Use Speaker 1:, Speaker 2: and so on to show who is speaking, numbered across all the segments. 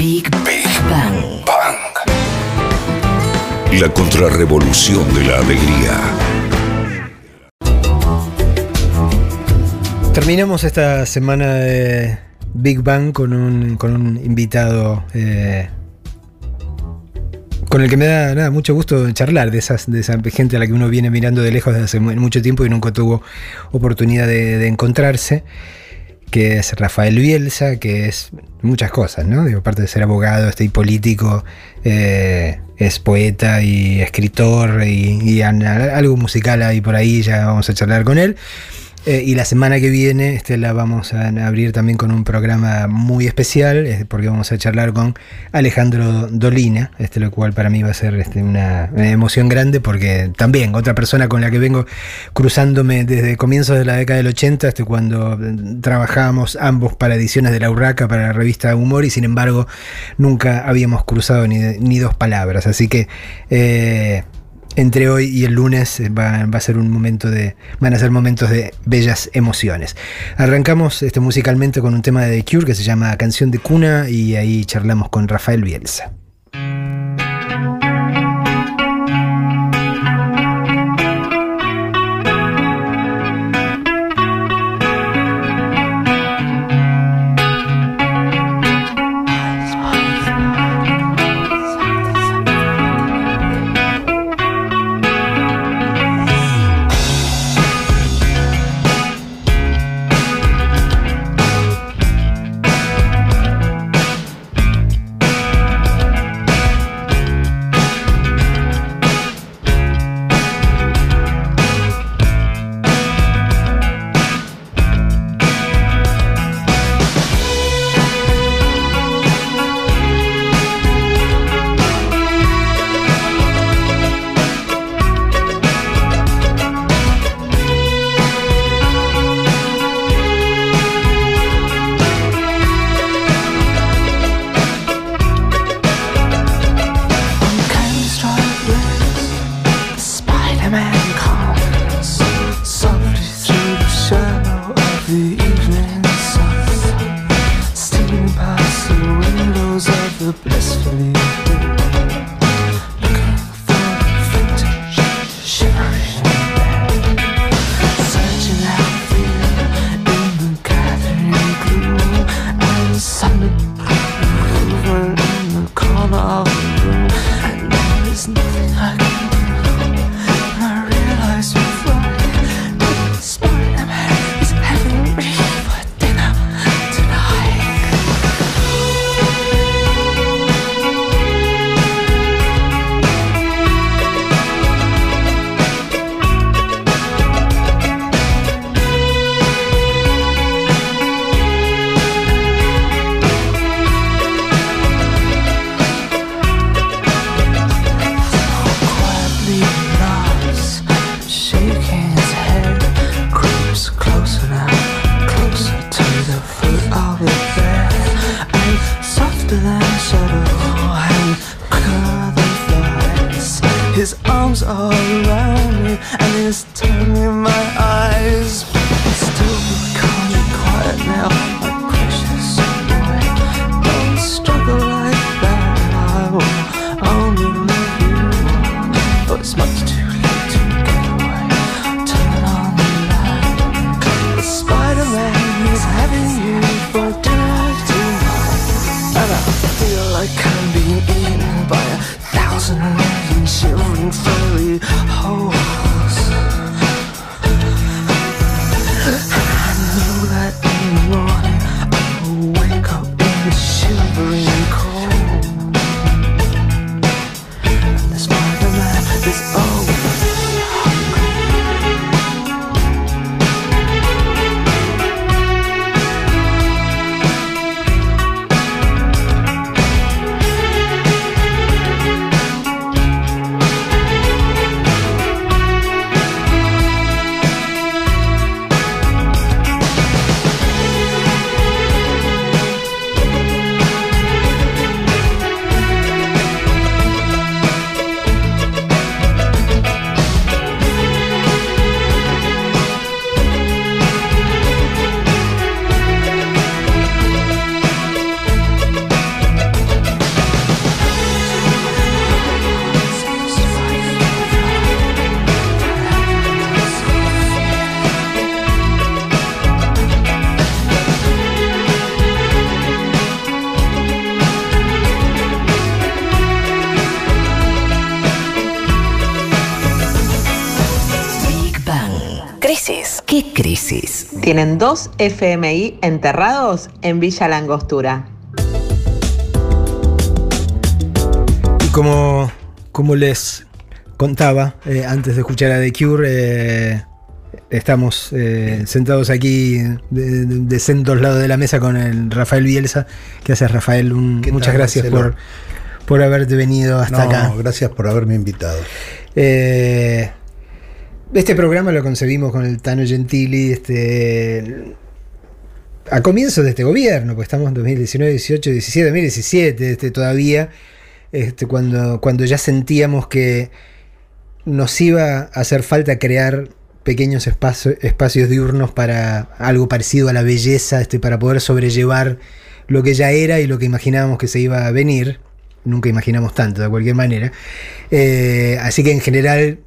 Speaker 1: Big, Bang.
Speaker 2: La contrarrevolución de la alegría.
Speaker 3: Terminamos esta semana de Big Bang con un, con un invitado eh, con el que me da nada, mucho gusto charlar de, esas, de esa gente a la que uno viene mirando de lejos desde hace mucho tiempo y nunca tuvo oportunidad de, encontrarse, que es Rafael Bielsa, que es muchas cosas, ¿no? Digo, aparte de ser abogado este, y político, eh, es poeta y escritor y, y algo musical ahí por ahí, ya vamos a charlar con él. Eh, y la semana que viene este, la vamos a abrir también con un programa muy especial, porque vamos a charlar con Alejandro Dolina, este, lo cual para mí va a ser este, una, emoción grande, porque también otra persona con la que vengo cruzándome desde comienzos de la década del 80, este, cuando trabajábamos ambos para ediciones de la Urraca, para la revista Humor, y sin embargo nunca habíamos cruzado ni, ni dos palabras. Así que... Eh, entre hoy y el lunes eh, va, a ser un momento de. van a ser momentos de bellas emociones. Arrancamos este, musicalmente con un tema de The Cure que se llama Canción de Cuna y ahí charlamos con Rafael Bielsa.
Speaker 4: Bring.
Speaker 5: Tienen dos FMI enterrados en Villa Langostura.
Speaker 6: Y como, como les contaba eh, antes de escuchar a The Cure, eh, estamos eh, sentados aquí de, de, sendos lados de la mesa con el Rafael Bielsa. ¿Qué haces, Rafael? Un, muchas tal, gracias por, por haberte venido hasta
Speaker 7: no,
Speaker 6: acá.
Speaker 7: Gracias por haberme invitado.
Speaker 6: Eh, este programa lo concebimos con el Tano Gentili este, a comienzos de este gobierno, pues estamos en 2019, 18, 17, 2017 este, todavía, este, cuando, cuando ya sentíamos que nos iba a hacer falta crear pequeños espacio, espacios diurnos para algo parecido a la belleza, este, para poder sobrellevar lo que ya era y lo que imaginábamos que se iba a venir. Nunca imaginamos tanto, de cualquier manera. Eh, así que en general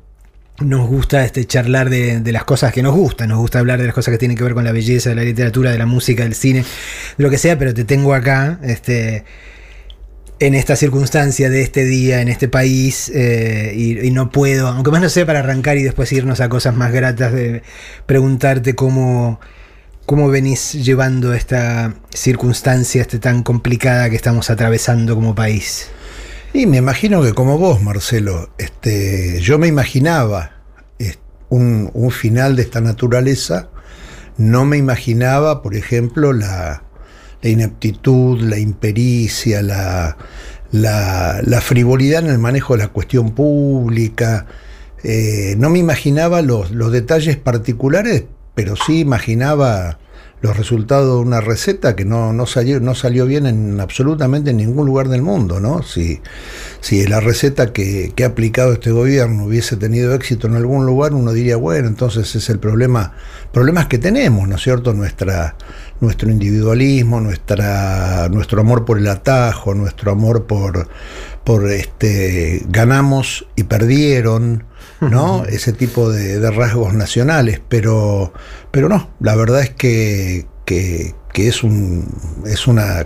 Speaker 6: nos gusta este, charlar de, las cosas que nos gustan, nos gusta hablar de las cosas que tienen que ver con la belleza, de la literatura, de la música, del cine, de lo que sea, pero te tengo acá, este, en esta circunstancia de este día, en este país, eh, y, y, no puedo, aunque más no sea para arrancar y después irnos a cosas más gratas, de preguntarte cómo, cómo venís llevando esta circunstancia este, tan complicada que estamos atravesando como país.
Speaker 7: Y me imagino que como vos, Marcelo, este, yo me imaginaba un, un, final de esta naturaleza, no me imaginaba, por ejemplo, la, la ineptitud, la impericia, la, la, frivolidad en el manejo de la cuestión pública, eh, no me imaginaba los, los detalles particulares, pero sí imaginaba los resultados de una receta que no, no, salió, no salió bien en absolutamente en ningún lugar del mundo, ¿no? Si, si la receta que, que, ha aplicado este gobierno hubiese tenido éxito en algún lugar, uno diría, bueno, entonces es el problema, problemas que tenemos, ¿no es cierto? Nuestro individualismo, nuestra, nuestro amor por el atajo, nuestro amor por, por este, ganamos y perdieron, ¿no? Ese tipo de, de, rasgos nacionales, pero, pero no, la verdad es que, que, que, es, un, es, una,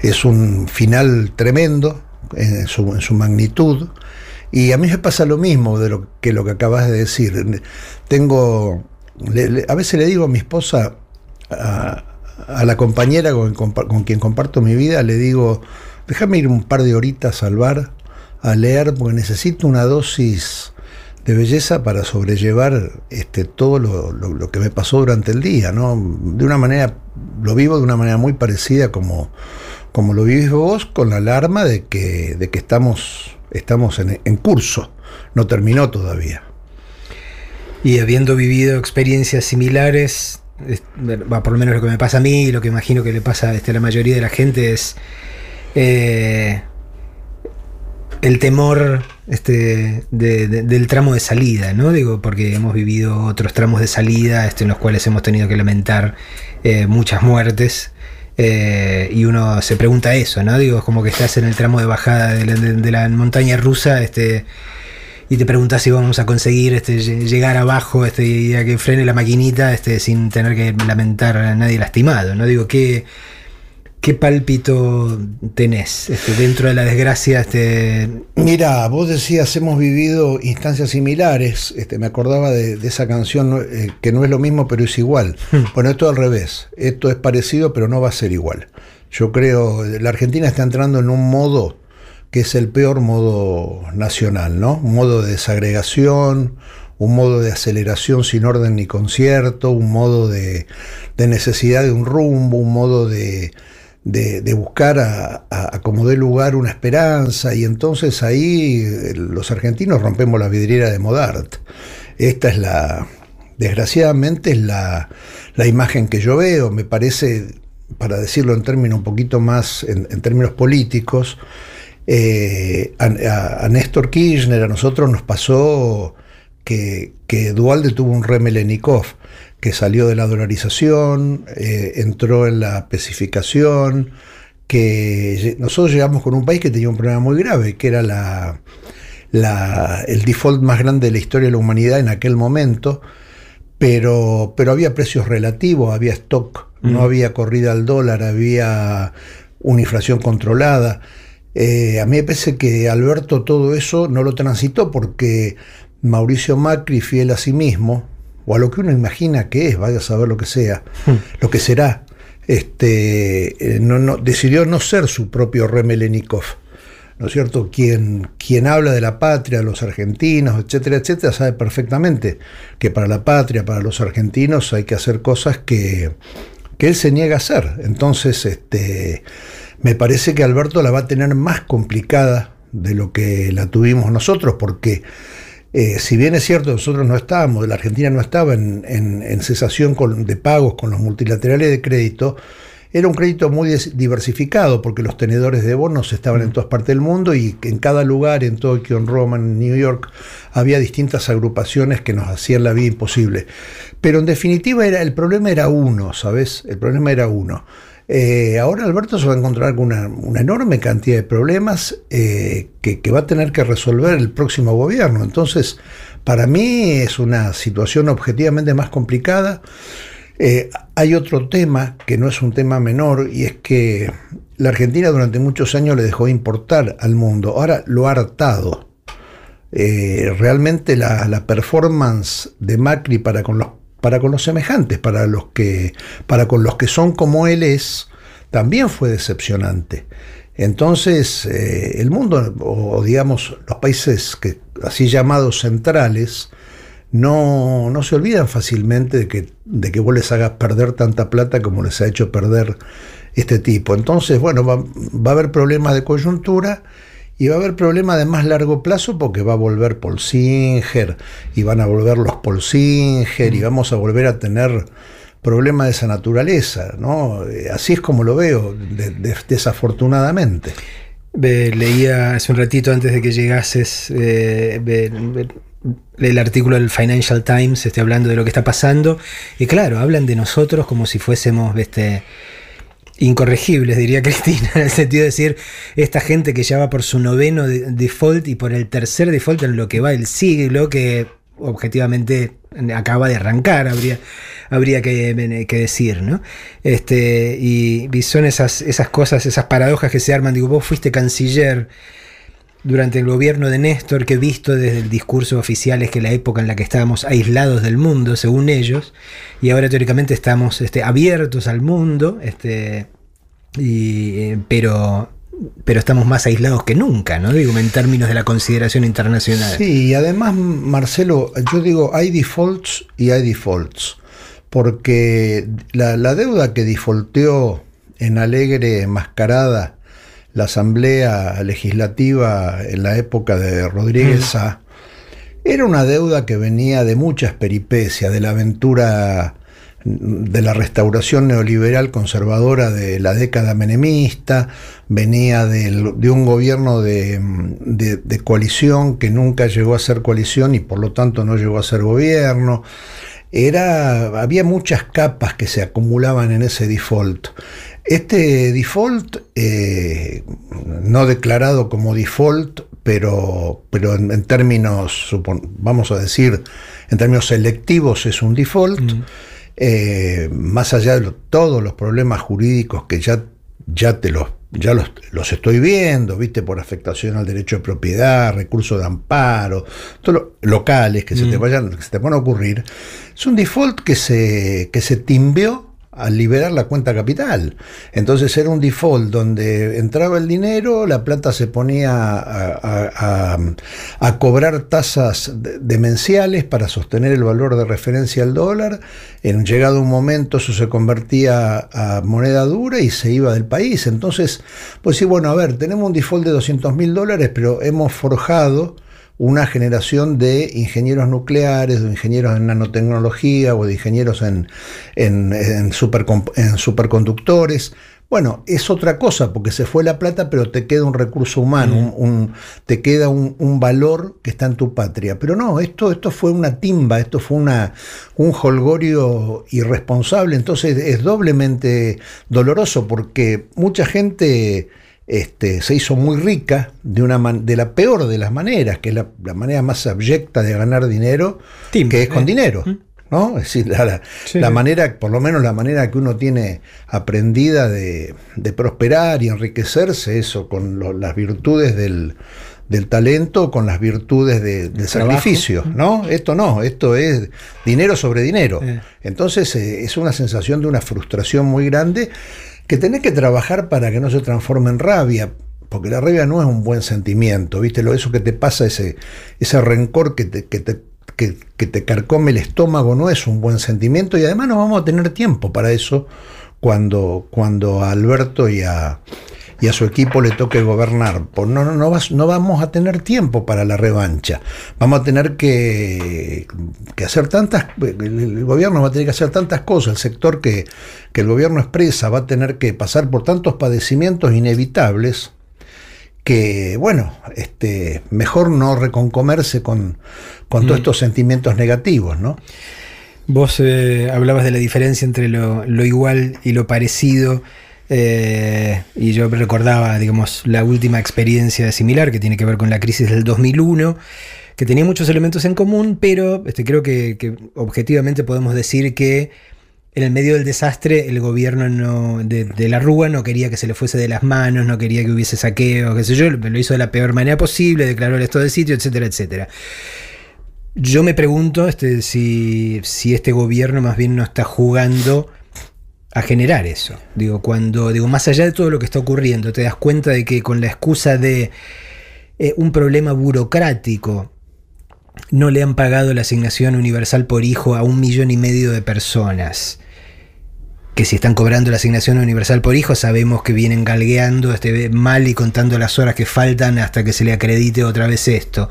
Speaker 7: es un final tremendo en su, en su magnitud. Y a mí me pasa lo mismo de lo que lo que acabas de decir. Tengo, le, le, a veces le digo a mi esposa, a, a la compañera con, con, con, quien comparto mi vida, le digo, déjame ir un par de horitas al bar a leer porque necesito una dosis de belleza para sobrellevar este, todo lo, lo, que me pasó durante el día, ¿no? De una manera, lo vivo de una manera muy parecida como, como lo vivís vos, con la alarma de que, de que estamos, estamos en, en curso, no terminó todavía.
Speaker 6: Y habiendo vivido experiencias similares, por lo menos lo que me pasa a mí y lo que imagino que le pasa este, a la mayoría de la gente es eh, el temor este, de, de, del tramo de salida, ¿no? Digo, porque hemos vivido otros tramos de salida este, en los cuales hemos tenido que lamentar eh, muchas muertes. Eh, y uno se pregunta eso, ¿no? Digo, es como que estás en el tramo de bajada de la, montaña rusa, este, y te preguntas si vamos a conseguir este, llegar abajo este, y a que frene la maquinita este, sin tener que lamentar a nadie lastimado. ¿no? Digo, ¿qué, qué pálpito tenés este, dentro de la desgracia? Este...
Speaker 7: Mira, vos decías, hemos vivido instancias similares. Este, me acordaba de, de esa canción eh, que no es lo mismo, pero es igual. Hmm. Bueno, esto al revés. Esto es parecido, pero no va a ser igual. Yo creo, la Argentina está entrando en un modo que es el peor modo nacional, ¿no? Un modo de desagregación, un modo de aceleración sin orden ni concierto, un modo de, de necesidad de un rumbo, un modo de, de, buscar a, como dé lugar una esperanza, y entonces ahí los argentinos rompemos la vidriera de Modart. Esta es la, desgraciadamente, es la, la imagen que yo veo, me parece, para decirlo en términos un poquito más, en, términos políticos, eh, a, Néstor Kirchner, a nosotros nos pasó que, que Dualde tuvo un Remelenikov, que salió de la dolarización, eh, entró en la especificación, que nosotros llegamos con un país que tenía un problema muy grave, que era la, la, el default más grande de la historia de la humanidad en aquel momento, pero, pero había precios relativos, había stock, mm. no había corrida al dólar, había una inflación controlada. Eh, a mí me parece que Alberto todo eso no lo transitó porque Mauricio Macri, fiel a sí mismo, o a lo que uno imagina que es, vaya a saber lo que sea, hmm. lo que será, este, eh, no, decidió no ser su propio Remelenikov. ¿No es cierto? Quien, quien habla de la patria, los argentinos, etcétera, etcétera, sabe perfectamente que para la patria, para los argentinos, hay que hacer cosas que, que él se niega a hacer. Entonces, este, me parece que Alberto la va a tener más complicada de lo que la tuvimos nosotros, porque eh, si bien es cierto, nosotros no estábamos, la Argentina no estaba en, cesación de pagos con los multilaterales de crédito, era un crédito muy diversificado porque los tenedores de bonos estaban en todas partes del mundo y en cada lugar, en Tokio, en Roma, en New York, había distintas agrupaciones que nos hacían la vida imposible. Pero en definitiva era, el problema era uno, ¿sabes? El problema era uno. Eh, ahora Alberto se va a encontrar con una, enorme cantidad de problemas eh, que, va a tener que resolver el próximo gobierno. Entonces, para mí es una situación objetivamente más complicada. Eh, hay otro tema que no es un tema menor y es que la Argentina durante muchos años le dejó importar al mundo. Ahora lo ha hartado. realmente la, la performance de Macri para con los para con los semejantes, para los que, para con los que son como él es, también fue decepcionante. Entonces, eh, el mundo, o digamos, los países que, así llamados centrales, no, no se olvidan fácilmente de que, de que vos les hagas perder tanta plata como les ha hecho perder este tipo. Entonces, bueno, va, va a haber problemas de coyuntura y va a haber problemas de más largo plazo porque va a volver Paul Singer y van a volver los Paul Singer y mm. vamos a volver a tener problemas de esa naturaleza, ¿no? Eh, así es como lo veo, desafortunadamente.
Speaker 6: leía hace un ratito antes de que llegases eh, el artículo del Financial Times, este, hablando de lo que está pasando, y claro, hablan de nosotros como si fuésemos, este, incorregibles, diría Cristina, en el sentido de decir, esta gente que ya va por su noveno default y por el tercer default en lo que va el siglo, que objetivamente acaba de arrancar, habría, habría que, decir, ¿no? Este, y, son esas, esas cosas, esas paradojas que se arman. Digo, vos fuiste canciller durante el gobierno de Néstor, que visto desde el discurso oficial es que la época en la que estábamos aislados del mundo, según ellos, y ahora teóricamente estamos este, abiertos al mundo, este, y, pero, pero estamos más aislados que nunca, ¿no? Digo, en términos de la consideración internacional.
Speaker 7: Sí, y además, Marcelo, yo digo, hay defaults y hay defaults, porque la, la deuda que defaulteó en Alegre Mascarada, la Asamblea Legislativa en la época de Rodríguez era una deuda que venía de muchas peripecias, de la aventura de la restauración neoliberal conservadora de la década menemista, venía de un gobierno de, de, coalición que nunca llegó a ser coalición y por lo tanto no llegó a ser gobierno. Era, había muchas capas que se acumulaban en ese default. Este default, eh, no declarado como default, pero, pero en, términos, vamos a decir, en términos selectivos es un default, mm. eh, más allá de todos los problemas jurídicos que ya, ya te los ya los, estoy viendo, viste, por afectación al derecho de propiedad, recursos de amparo, todos locales que se te vayan, que se te van a ocurrir, es un default que se, que se timbió al liberar la cuenta capital. Entonces era un default donde entraba el dinero, la plata se ponía a, cobrar tasas demenciales para sostener el valor de referencia al dólar. En llegado un momento eso se convertía a moneda dura y se iba del país. Entonces, pues sí, bueno, a ver, tenemos un default de 200 mil dólares, pero hemos forjado una generación de ingenieros nucleares, de ingenieros en nanotecnología o de ingenieros en, en, superconductores. Bueno, es otra cosa porque se fue la plata, pero te queda un recurso humano, un, te queda un, valor que está en tu patria. Pero no, esto, esto fue una timba, esto fue una, un holgorio irresponsable, entonces es doblemente doloroso porque mucha gente este, se hizo muy rica de, una de la peor de las maneras, que es la, manera más abyecta de ganar dinero, que es con dinero. ¿no? Es decir, la, manera, por lo menos la manera que uno tiene aprendida de, prosperar y enriquecerse, eso, con las virtudes del, del talento con las virtudes del sacrificio, ¿no? Esto no, esto es dinero sobre dinero. Eh. Entonces eh, es una sensación de una frustración muy grande que tenés que trabajar para que no se transforme en rabia, porque la rabia no es un buen sentimiento, ¿viste? Lo eso que te pasa, ese, ese rencor que te, que te que, te carcome el estómago no es un buen sentimiento y además no vamos a tener tiempo para eso cuando, cuando a Alberto y a, y a su equipo le toque gobernar. Pues no, no, no, no, vamos a tener tiempo para la revancha. Vamos a tener que, que, hacer tantas, el gobierno va a tener que hacer tantas cosas, el sector que, que el gobierno expresa va a tener que pasar por tantos padecimientos inevitables que, bueno, este, mejor no reconcomerse con, con todos mm. estos sentimientos negativos, ¿no?
Speaker 6: Vos eh, hablabas de la diferencia entre lo, igual y lo parecido. Eh, y yo recordaba, digamos, la última experiencia similar que tiene que ver con la crisis del 2001, que tenía muchos elementos en común, pero este, creo que objetivamente podemos decir que en el medio del desastre, el gobierno de, la Rúa no quería que se le fuese de las manos, no quería que hubiese saqueo, qué sé yo, lo hizo de la peor manera posible, declaró el estado de sitio, etcétera, etcétera. Yo me pregunto este, si, si este gobierno más bien no está jugando a generar eso. Digo, cuando, digo, más allá de todo lo que está ocurriendo, te das cuenta de que con la excusa de eh, un problema burocrático, no le han pagado la asignación universal por hijo a un millón y medio de personas. Que si están cobrando la asignación universal por hijo, sabemos que vienen galgueando este, mal y contando las horas que faltan hasta que se le acredite otra vez esto.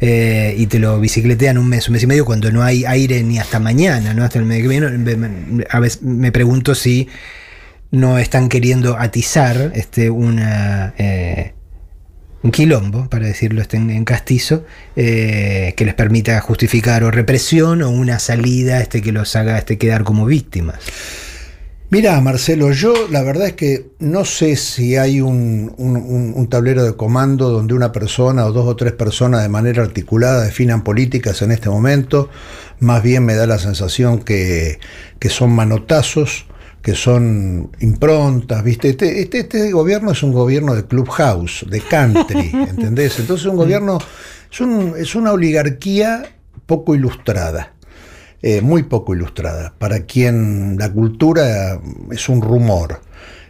Speaker 6: Eh, y te lo bicicletean un mes, un mes y medio cuando no hay aire ni hasta mañana, ¿no? Hasta el mes que viene. A veces me pregunto si no están queriendo atizar este, una. Eh, un quilombo, para decirlo este en, castizo, eh, que les permita justificar o represión o una salida este, que los haga este, quedar como víctimas.
Speaker 7: Mira, Marcelo, yo la verdad es que no sé si hay un, un, tablero de comando donde una persona o dos o tres personas de manera articulada definan políticas en este momento. Más bien me da la sensación que, que son manotazos que son improntas, ¿viste? Este, este, este, gobierno es un gobierno de clubhouse, de country, ¿entendés? Entonces un gobierno, es, un, es una oligarquía poco ilustrada, eh, muy poco ilustrada, para quien la cultura es un rumor.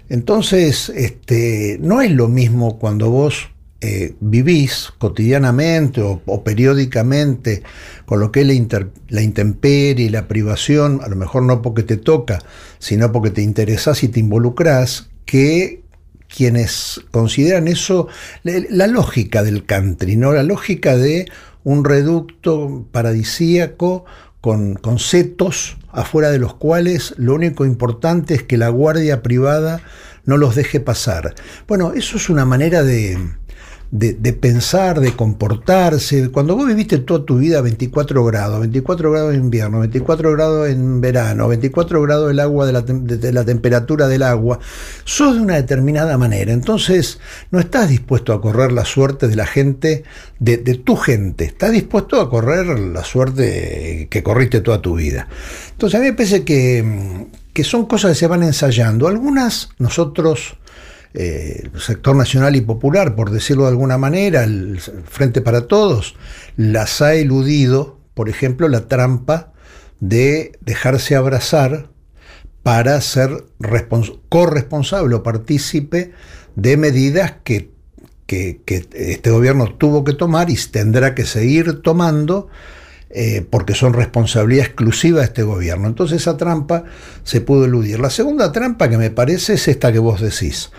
Speaker 7: Entonces, este, no es lo mismo cuando vos eh, vivís cotidianamente o, periódicamente con lo que es la, intemperie y la privación, a lo mejor no porque te toca, sino porque te interesás y te involucras, que quienes consideran eso la, lógica del country, la lógica de un reducto paradisíaco con, con setos afuera de los cuales lo único importante es que la guardia privada no los deje pasar. Bueno, eso es una manera de, de, pensar, de comportarse. Cuando vos viviste toda tu vida a 24 grados, 24 grados en invierno, 24 grados en verano, 24 grados del agua de la, de temperatura del agua, sos de una determinada manera. Entonces, no estás dispuesto a correr la suerte de la gente, de, tu gente. Estás dispuesto a correr la suerte que corriste toda tu vida. Entonces, a mí me parece que, que son cosas que se van ensayando. Algunas nosotros el eh, sector nacional y popular, por decirlo de alguna manera, el Frente para Todos, las ha eludido, por ejemplo, la trampa de dejarse abrazar para ser corresponsable o partícipe de medidas que, que, este gobierno tuvo que tomar y tendrá que seguir tomando eh, porque son responsabilidad exclusiva de este gobierno. Entonces esa trampa se pudo eludir. La segunda trampa que me parece es esta que vos decís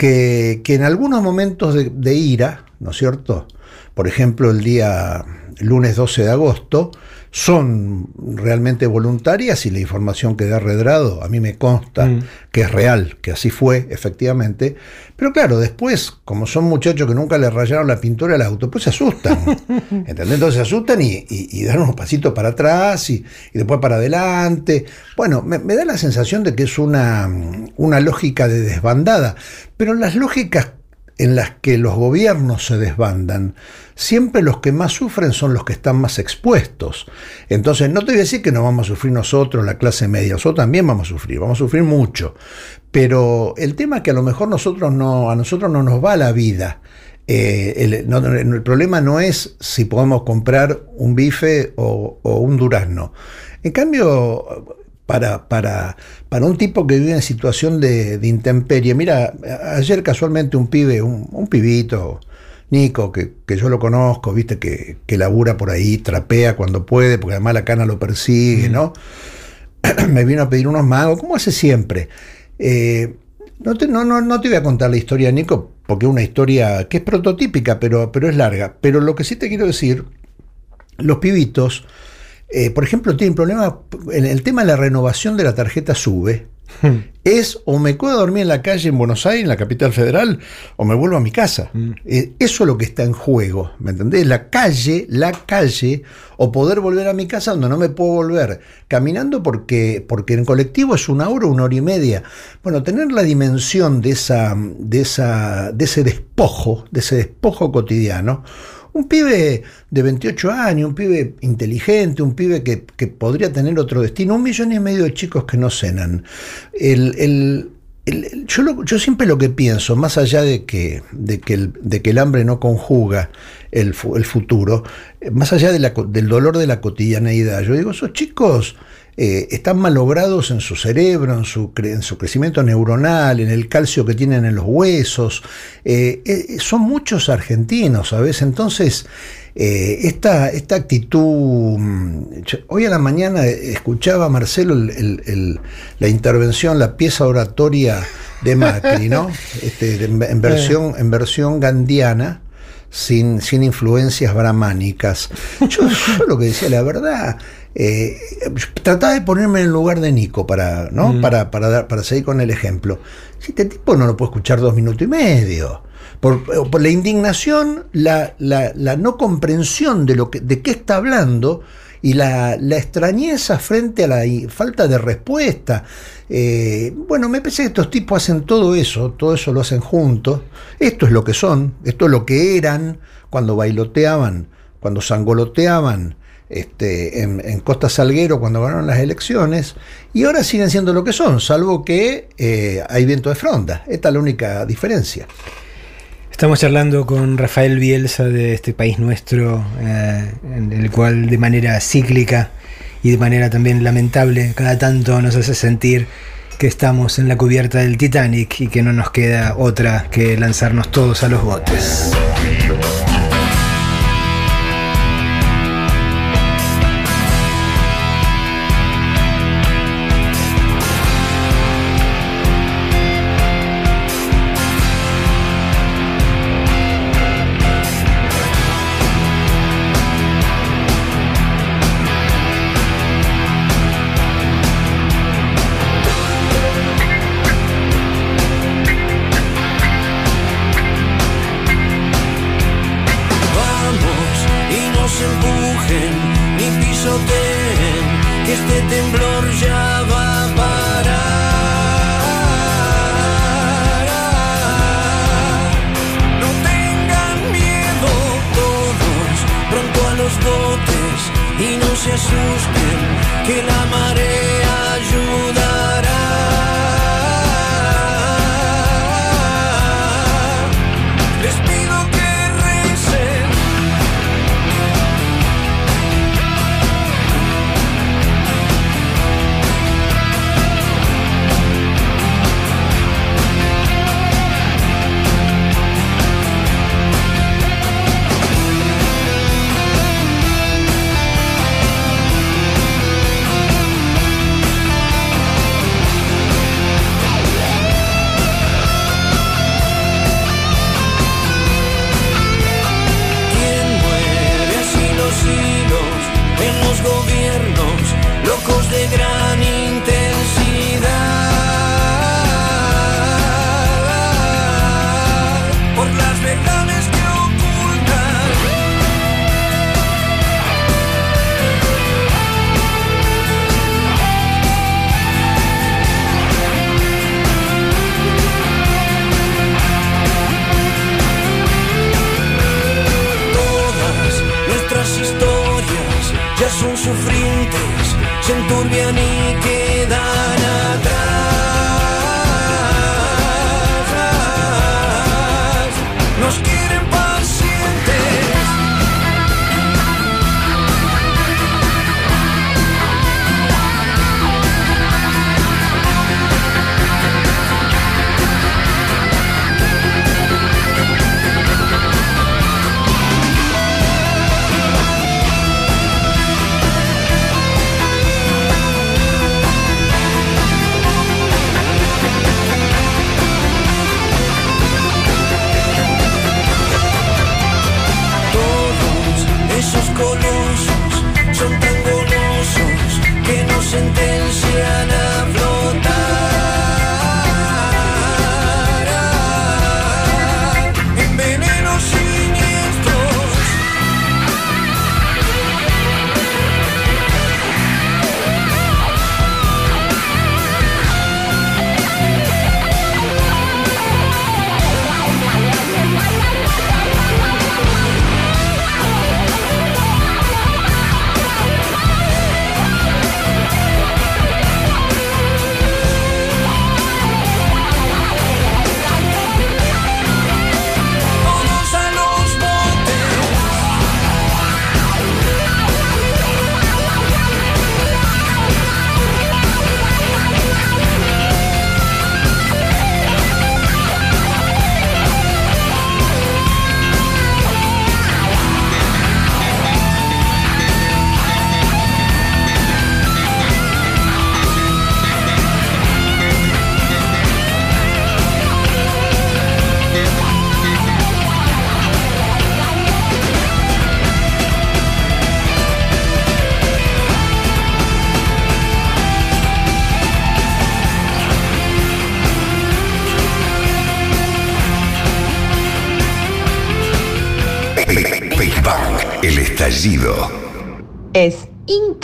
Speaker 7: que, en algunos momentos de, ira, ¿no es cierto? Por ejemplo, el día lunes 12 de agosto, son realmente voluntarias y la información que da Redrado a mí me consta mm. que es real, que así fue efectivamente. Pero claro, después, como son muchachos que nunca le rayaron la pintura al auto, pues se asustan. ¿Entendés? Entonces se asustan y, dan unos pasitos para atrás y, después para adelante. Bueno, me, me, da la sensación de que es una, una lógica de desbandada. Pero las lógicas en las que los gobiernos se desbandan, siempre los que más sufren son los que están más expuestos. Entonces, no te voy a decir que no vamos a sufrir nosotros, la clase media, nosotros también vamos a sufrir, vamos a sufrir mucho. Pero el tema es que a lo mejor a nosotros no nos va la vida eh, el, problema no es si podemos comprar un bife o un durazno. En cambio, para, para, para, un tipo que vive en situación de, de, intemperie, mira, ayer casualmente un pibe, un, un pibito, Nico, que, que, yo lo conozco, viste, que, que, labura por ahí, trapea cuando puede, porque además la cana lo persigue, mm. ¿no? Me vino a pedir unos magos, como hace siempre. Eh, no, te, no, no, no, te voy a contar la historia Nico, porque es una historia que es prototípica, pero, pero es larga. Pero lo que sí te quiero decir, los pibitos, eh, por ejemplo, tienen problemas en el tema de la renovación de la tarjeta SUBE. Hmm. Es o me quedo a dormir en la calle en Buenos Aires, en la capital federal, o me vuelvo a mi casa. Mm. Eh, eso es lo que está en juego, ¿me entendés? La calle, la calle, o poder volver a mi casa donde no me puedo volver caminando porque, porque en colectivo es una hora, una hora y media. Bueno, tener la dimensión de, esa, de, esa, de ese despojo, de ese despojo cotidiano, un pibe de 28 años, un pibe inteligente, un pibe que, que podría tener otro destino, un millón y medio de chicos que no cenan. El, el, el, yo, yo, siempre lo que pienso, más allá de que, de que, el, de que el hambre no conjuga el, futuro, más allá del dolor de la cotidianeidad, yo digo, esos chicos eh, están malogrados en su cerebro, en su, en su, crecimiento neuronal, en el calcio que tienen en los huesos. Eh, eh, son muchos argentinos, ¿sabes? Entonces, esta, esta, actitud, mm, hoy a la mañana escuchaba Marcelo el, el, la intervención, la pieza oratoria de Macri, ¿no? Este, en, versión, en versión gandiana. Sin, sin influencias brahmánicas. Yo, yo lo que decía, la verdad, eh, trataba de ponerme en el lugar de Nico para, ¿no? Mm. para, para, dar, para seguir con el ejemplo. Si este tipo no lo puede escuchar dos minutos y medio. Por, por la indignación, la, la, la, no comprensión de, lo que, de qué está hablando y la, la extrañeza frente a la falta de respuesta. Eh, bueno, me parece que estos tipos hacen todo eso, todo eso lo hacen juntos. Esto es lo que son, esto es lo que eran cuando bailoteaban, cuando sangoloteaban este, en, Costa Salguero cuando ganaron las elecciones, y ahora siguen siendo lo que son, salvo que eh, hay viento de fronda. Esta es la única diferencia.
Speaker 8: Estamos charlando con Rafael Bielsa de este país nuestro, eh, en el cual de manera cíclica y de manera también lamentable, cada tanto nos hace sentir que estamos en la cubierta del Titanic y que no nos queda otra que lanzarnos todos a los botes.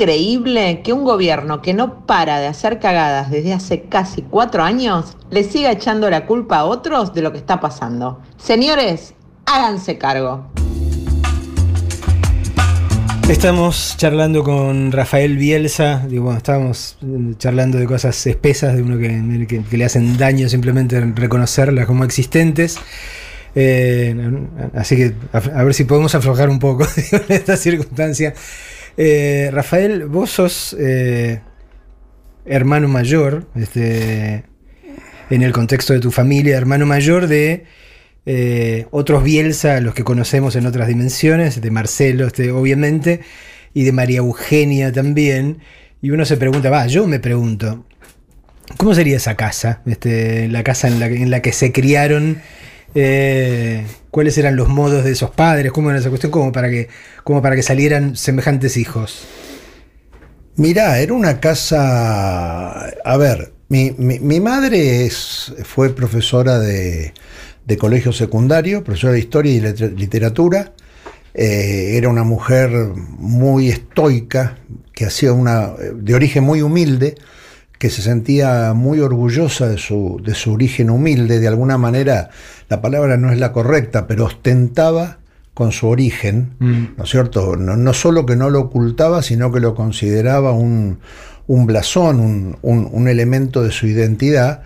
Speaker 5: Increíble que un gobierno que no para de hacer cagadas desde hace casi cuatro años le siga echando la culpa a otros de lo que está pasando. Señores, háganse cargo.
Speaker 6: Estamos charlando con Rafael Bielsa, digo, bueno, estábamos charlando de cosas espesas, de uno que, le hacen daño simplemente reconocerlas como existentes. Eh, así que a, ver si podemos aflojar un poco en esta circunstancia. Eh, Rafael, vos sos eh, hermano mayor, este, en el contexto de tu familia, hermano mayor de eh, otros Bielsa, los que conocemos en otras dimensiones, de Marcelo, este, obviamente, y de María Eugenia también. Y uno se pregunta, va, yo me pregunto, ¿cómo sería esa casa? Este, la casa en la, que- se criaron. ¿Cuáles eran los modos de esos padres? ¿Cómo era esa cuestión? Como para que, para que salieran semejantes hijos.
Speaker 7: Mirá, era una casa. A ver, mi, mi- madre es, fue profesora de, de colegio secundario, profesora de historia y literatura. Eh, era una mujer muy estoica, que hacía una. de origen muy humilde, que se sentía muy orgullosa de su, de su origen humilde. De alguna manera, la palabra no es la correcta, pero ostentaba con su origen,
Speaker 6: Mm.
Speaker 7: ¿no es cierto? No, no solo que no lo ocultaba, sino que lo consideraba un, un blasón, un, un- un elemento de su identidad,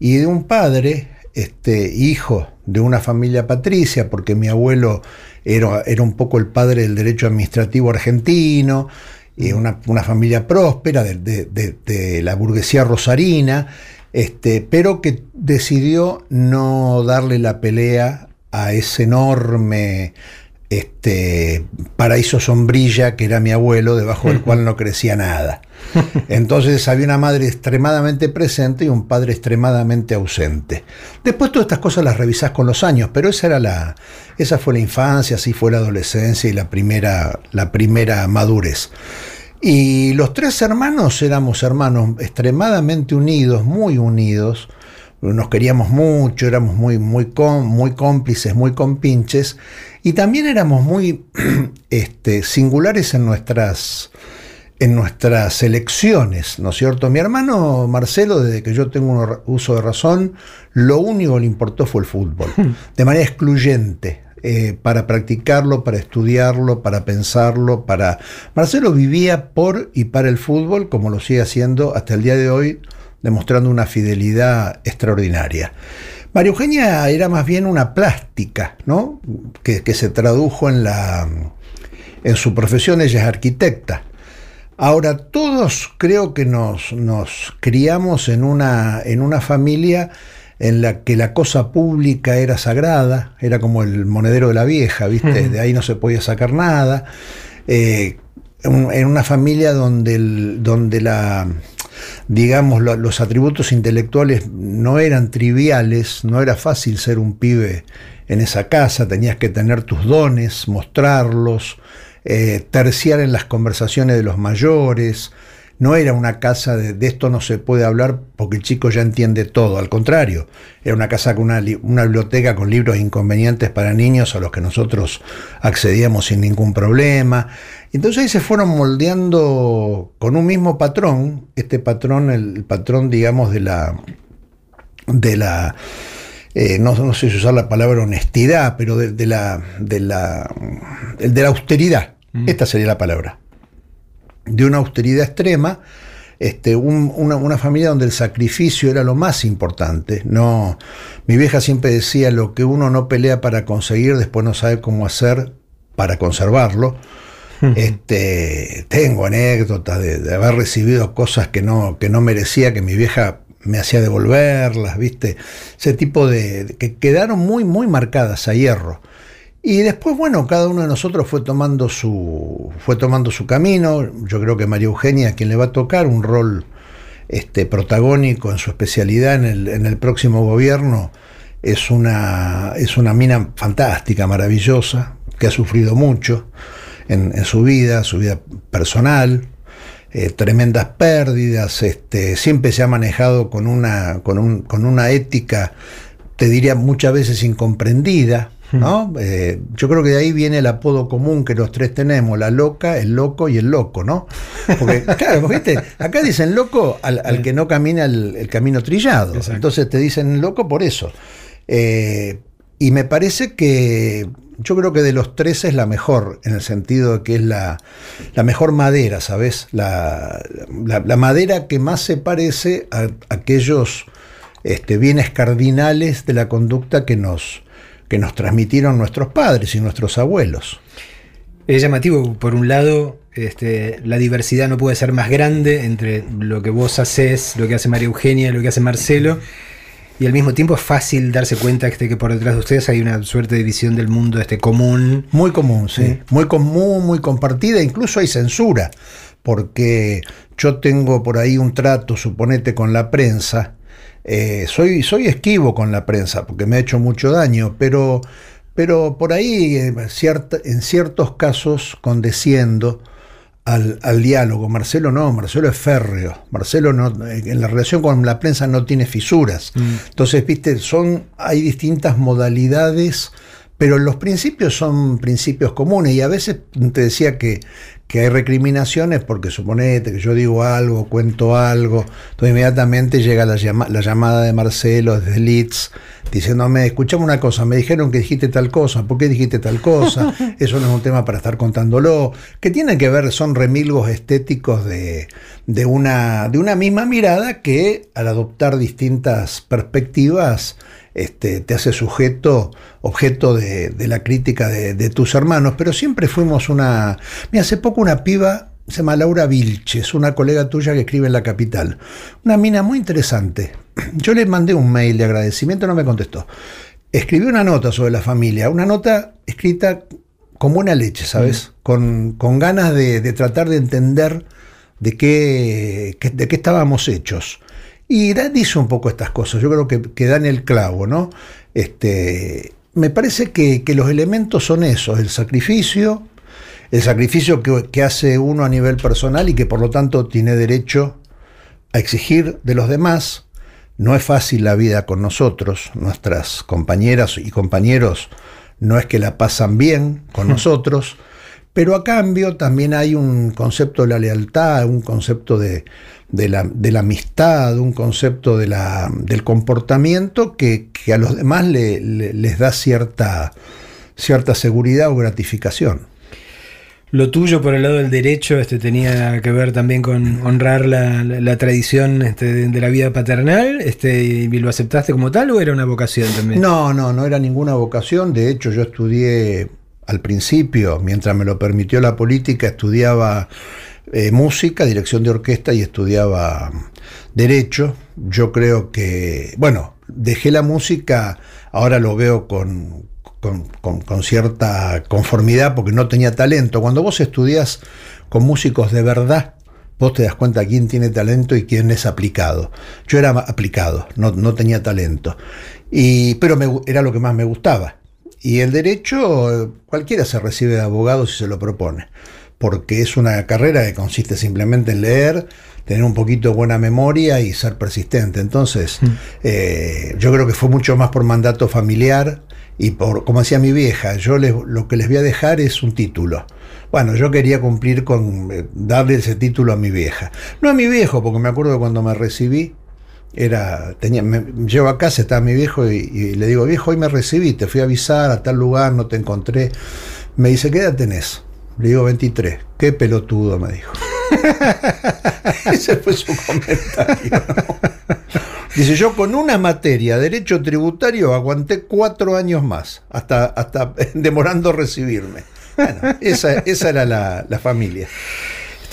Speaker 7: y de un padre, este, hijo de una familia patricia, porque mi abuelo era, era un poco el padre del derecho administrativo argentino, y una, una familia próspera de, de- de- de la burguesía rosarina, este, pero que decidió no darle la pelea a ese enorme este, paraíso sombrilla que era mi abuelo, debajo del cual no crecía nada. Entonces había una madre extremadamente presente y un padre extremadamente ausente. Después todas estas cosas las revisás con los años, pero esa era la, esa fue la infancia, así fue la adolescencia y la primera, la primera madurez. Y los tres hermanos éramos hermanos extremadamente unidos, muy unidos. Nos queríamos mucho, éramos muy, muy, muy cómplices, muy compinches. Y también éramos muy este, singulares en nuestras, en nuestras elecciones, ¿no es cierto? Mi hermano Marcelo, desde que yo tengo un uso de razón, lo único que le importó fue el fútbol, de manera excluyente. eh, para practicarlo, para estudiarlo, para pensarlo, para... Marcelo vivía por y para el fútbol, como lo sigue haciendo hasta el día de hoy, demostrando una fidelidad extraordinaria. María Eugenia era más bien una plástica, ¿no? Que, que se tradujo en la en su profesión, ella es arquitecta. Ahora, todos creo que nos, nos criamos en una, en una familia en la que la cosa pública era sagrada, era como el monedero de la vieja, ¿viste? De ahí no se podía sacar nada. Eh, en una familia donde, el- donde la, digamos, lo- los atributos intelectuales no eran triviales, no era fácil ser un pibe en esa casa, tenías que tener tus dones, mostrarlos, eh, terciar en las conversaciones de los mayores. No era una casa de, de esto no se puede hablar porque el chico ya entiende todo, al contrario, era una casa con una, li- una biblioteca con libros inconvenientes para niños a los que nosotros accedíamos sin ningún problema. Entonces ahí se fueron moldeando con un mismo patrón, este patrón, el, el patrón, digamos, de la, de la eh, no, no sé si usar la palabra honestidad, pero de, de la, de, la, de la austeridad. Esta sería la palabra. De una austeridad extrema, este, un- una, una familia donde el sacrificio era lo más importante. No, mi vieja siempre decía, lo que uno no pelea para conseguir, después no sabe cómo hacer para conservarlo. Este, tengo anécdotas de, de haber recibido cosas que no, que no merecía, que mi vieja me hacía devolverlas, ¿viste? Ese tipo de. de- que quedaron muy, muy marcadas a hierro. Y después, bueno, cada uno de nosotros fue tomando su, fue tomando su camino. Yo creo que María Eugenia, quien le va a tocar un rol este, protagónico en su especialidad en el, en el próximo gobierno, es una, es una mina fantástica, maravillosa, que ha sufrido mucho en, en su vida, su vida personal, eh, tremendas pérdidas, este, siempre se ha manejado con una, con un- con una ética, te diría muchas veces incomprendida, ¿no? Eh, yo creo que de ahí viene el apodo común que los tres tenemos, la loca, el loco y el loco, ¿no? Porque, claro, ¿viste? acá dicen loco al, que no camina el, camino trillado. Entonces te dicen loco por eso. Eh, y me parece que yo creo que de los tres es la mejor, en el sentido de que es la, mejor madera, ¿sabes? La, madera que más se parece a, aquellos este, bienes cardinales de la conducta que nos, que nos transmitieron nuestros padres y nuestros abuelos.
Speaker 6: Es llamativo, por un lado, este, la diversidad no puede ser más grande entre lo que vos haces, lo que hace María Eugenia, lo que hace Marcelo y al mismo tiempo es fácil darse cuenta este, que por detrás de ustedes hay una suerte de visión del mundo este, común.
Speaker 7: Muy común, sí. Muy común, muy compartida, incluso hay censura, porque yo tengo por ahí un trato, suponete, con la prensa. Eh, soy, soy esquivo con la prensa porque me ha hecho mucho daño, pero, pero por ahí eh, en ciertos casos condeciendo al, diálogo. Marcelo no, Marcelo es férreo. Marcelo no, en la relación con la prensa no tiene fisuras. Mm. Entonces, viste, son, hay distintas modalidades, pero los principios son principios comunes. Y a veces te decía que que hay recriminaciones porque suponete que yo digo algo, cuento algo, entonces inmediatamente llega la, la llamada de Marcelo desde Leeds diciéndome, escuchame una cosa, me dijeron que dijiste tal cosa, ¿por qué dijiste tal cosa? Eso no es un tema para estar contándolo, que tienen que ver, son remilgos estéticos de, de, una, de una misma mirada que al adoptar distintas perspectivas este, te hace sujeto, objeto de, la crítica de, tus hermanos, pero siempre fuimos una... Mira, hace poco una piba, se llama Laura Vilches, una colega tuya que escribe en La Capital, una mina muy interesante. Yo le mandé un mail de agradecimiento, no me contestó. Escribió una nota sobre la familia, una nota escrita como una leche, ¿sabes? Mm. Con, ganas de, tratar de entender de qué, de qué estábamos hechos. Y dice un poco estas cosas, yo creo que, que dan el clavo, ¿no? Este, me parece que, los elementos son esos, el sacrificio, el sacrificio que, hace uno a nivel personal y que por lo tanto tiene derecho a exigir de los demás. No es fácil la vida con nosotros, nuestras compañeras y compañeros no es que la pasan bien con nosotros, pero a cambio también hay un concepto de la lealtad, un concepto de, de la, de la amistad, un concepto de la, del comportamiento que, a los demás les da cierta, cierta seguridad o gratificación.
Speaker 6: Lo tuyo por el lado del derecho este, tenía que ver también con honrar la, tradición este, de, la vida paternal este, y lo aceptaste como tal o era una vocación también?
Speaker 7: No, no, no era ninguna vocación. De hecho, yo estudié al principio, mientras me lo permitió la política, estudiaba eh, música, dirección de orquesta y estudiaba derecho. Yo creo que, bueno, dejé la música, ahora lo veo con, con, cierta conformidad porque no tenía talento. Cuando vos estudias con músicos de verdad, vos te das cuenta quién tiene talento y quién es aplicado. Yo era aplicado, no, no tenía talento, y, pero me, era lo que más me gustaba. Y el derecho, cualquiera se recibe de abogado si se lo propone porque es una carrera que consiste simplemente en leer, tener un poquito de buena memoria y ser persistente. Entonces, mm. eh, yo creo que fue mucho más por mandato familiar y por, como decía mi vieja, yo lo que les voy a dejar es un título. Bueno, yo quería cumplir con eh, darle ese título a mi vieja. No a mi viejo, porque me acuerdo cuando me recibí, era, tenía, me, llevo a casa, estaba mi viejo y, le digo, viejo, hoy me recibí, te fui a avisar a tal lugar, no te encontré. Me dice, ¿qué edad tenés? Le digo 23. Qué pelotudo, me dijo. Ese fue su comentario. Dice, yo con una materia, derecho tributario, aguanté cuatro años más, hasta, hasta demorando recibirme. Bueno, esa, era la, la familia.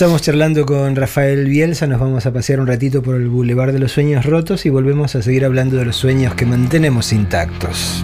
Speaker 6: Estamos charlando con Rafael Bielsa, nos vamos a pasear un ratito por el Boulevard de los Sueños Rotos y volvemos a seguir hablando de los sueños que mantenemos intactos.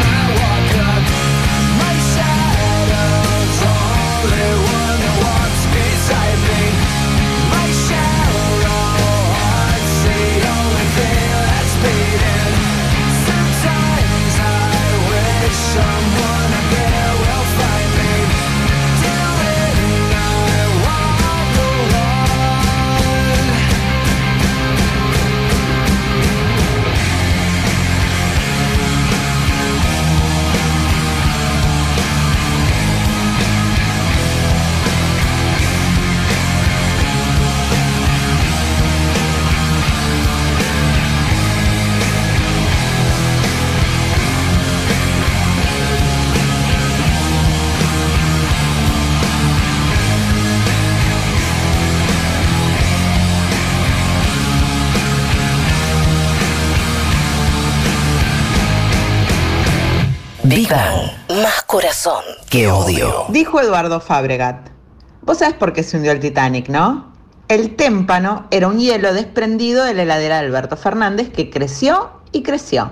Speaker 1: Big Bang. Más corazón que odio.
Speaker 5: Dijo Eduardo Fabregat. Vos sabés por qué se hundió el Titanic, ¿no? El témpano era un hielo desprendido de la heladera de Alberto Fernández que creció y creció.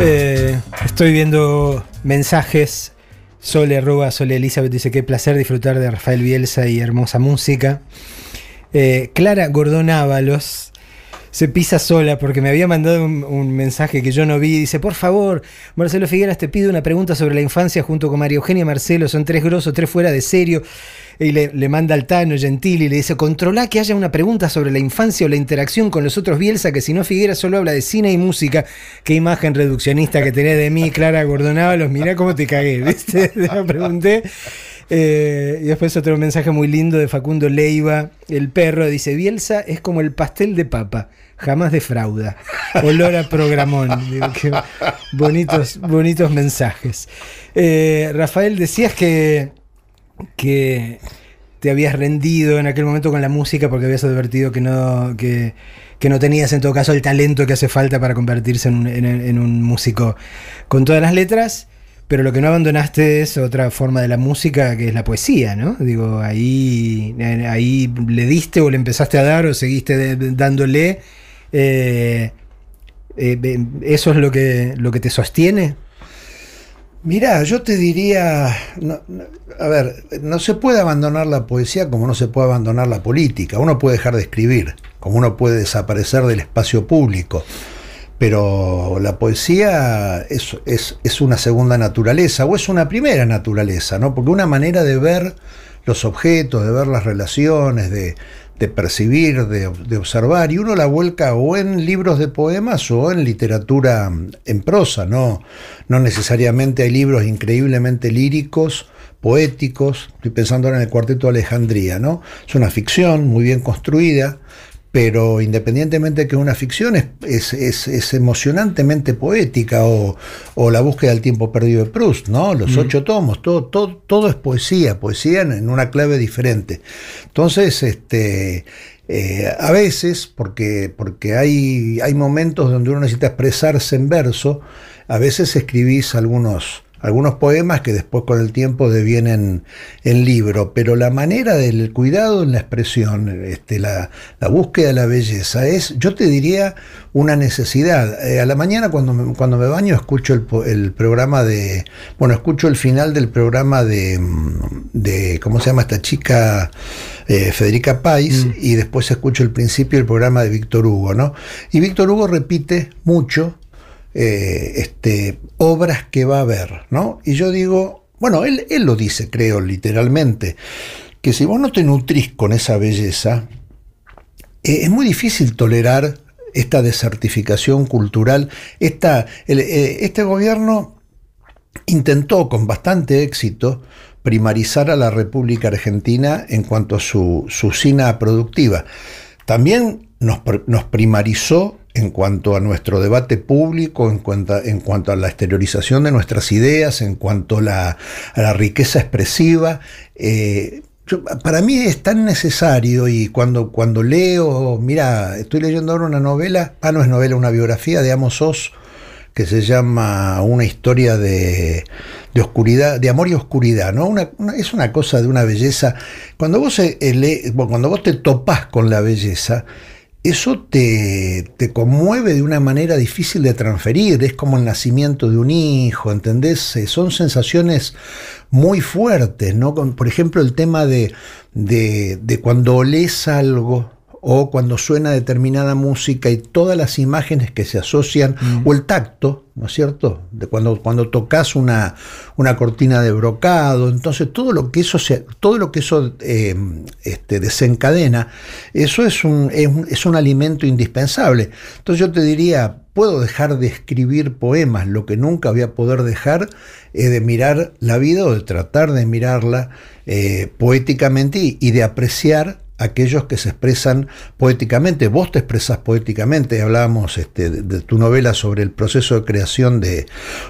Speaker 6: Eh, estoy viendo mensajes. Sole arroba Sole Elizabeth dice qué placer disfrutar de Rafael Bielsa y hermosa música. Eh, Clara Gordón Ábalos se pisa sola porque me había mandado un, mensaje que yo no vi. Dice, por favor, Marcelo Figueras, te pido una pregunta sobre la infancia junto con María Eugenia Marcelo. Son tres grosos, tres fuera de serio. Y le, manda al Tano Gentili y le dice, controla que haya una pregunta sobre la infancia o la interacción con los otros Bielsa, que si no Figueras solo habla de cine y música. Qué imagen reduccionista que tenés de mí, Clara Gordón Ábalos. Mirá cómo te cagué, ¿viste? Te lo pregunté. Eh, y después otro mensaje muy lindo de Facundo Leiva, el perro, dice, Bielsa es como el pastel de papa, jamás defrauda. Olor a programón. Bonitos, bonitos mensajes. Eh, Rafael, decías que, que te habías rendido en aquel momento con la música porque habías advertido que no, que, que no tenías en todo caso el talento que hace falta para convertirse en- en un músico con todas las letras. Pero lo que no abandonaste es otra forma de la música que es la poesía, ¿no? Digo, ahí, eh, ahí le diste o le empezaste a dar o seguiste dándole. eh, eh, ¿Eso es lo que, lo que te sostiene?
Speaker 7: Mirá, yo te diría, no- a ver, no se puede abandonar la poesía como no se puede abandonar la política. Uno puede dejar de escribir, como uno puede desaparecer del espacio público. Pero la poesía es, es- es una segunda naturaleza o es una primera naturaleza, ¿no? Porque una manera de ver los objetos, de ver las relaciones, de, de percibir, de, de observar, y uno la vuelca o en libros de poemas o en literatura mm, en prosa, ¿no? No necesariamente hay libros increíblemente líricos, poéticos, estoy pensando ahora en el Cuarteto de Alejandría, ¿no? Es una ficción muy bien construida, pero independientemente de que una ficción, es, es, es- es emocionantemente poética, o, o La búsqueda del tiempo perdido de Proust, ¿no? Los ocho tomos, todo, todo, todo es poesía, poesía en, en una clave diferente. Entonces, este. eh, a veces, porque, porque hay, hay momentos donde uno necesita expresarse en verso, a veces escribís algunos, algunos poemas que después con el tiempo devienen en libro, pero la manera del cuidado en la expresión, este, la, la búsqueda de la belleza, es, yo te diría, una necesidad. Eh, a la mañana cuando me, cuando me baño escucho el, el programa de, bueno, escucho el final del programa de, mm, de ¿cómo se llama esta chica? Eh, Federica Pais, y después escucho el principio del programa de Víctor Hugo, ¿no? Y Víctor Hugo repite mucho eh, este, obras que va a ver, ¿no? Y yo digo, bueno, él, él lo dice, creo, literalmente, que si vos no te nutrís con esa belleza, eh, es muy difícil tolerar esta desertificación cultural. Esta, eh, este gobierno intentó con bastante éxito primarizar a la República Argentina en cuanto a su, su usina productiva. También nos, nos primarizó en cuanto a nuestro debate público, en cuanto a, la exteriorización de nuestras ideas, en cuanto a la, riqueza expresiva. Eh, para mí es tan necesario y cuando, cuando leo, mira, estoy leyendo ahora una novela, ah, no es novela, una biografía de Amos Oz, que se llama Una historia de, de oscuridad, de amor y oscuridad, ¿no? Una, es una cosa de una belleza. Cuando vos, eh, le- bueno, cuando vos te topás con la belleza, eso te, te conmueve de una manera difícil de transferir, es como el nacimiento de un hijo, ¿entendés? Eh, Son sensaciones muy fuertes, ¿no? Por ejemplo, el tema de, de, de cuando olés algo o cuando suena determinada música y todas las imágenes que se asocian, o el tacto, ¿no es cierto? De cuando, cuando tocas una, una cortina de brocado, entonces todo lo que eso, se, todo lo que eso eh, este, desencadena, eso es un, es, un, es un alimento indispensable. Entonces yo te diría, puedo dejar de escribir poemas, lo que nunca voy a poder dejar es de mirar la vida o de tratar de mirarla eh, poéticamente y, y de apreciar aquellos que se expresan poéticamente. Vos te expresas poéticamente, hablábamos este, de, de, tu novela sobre el proceso de creación de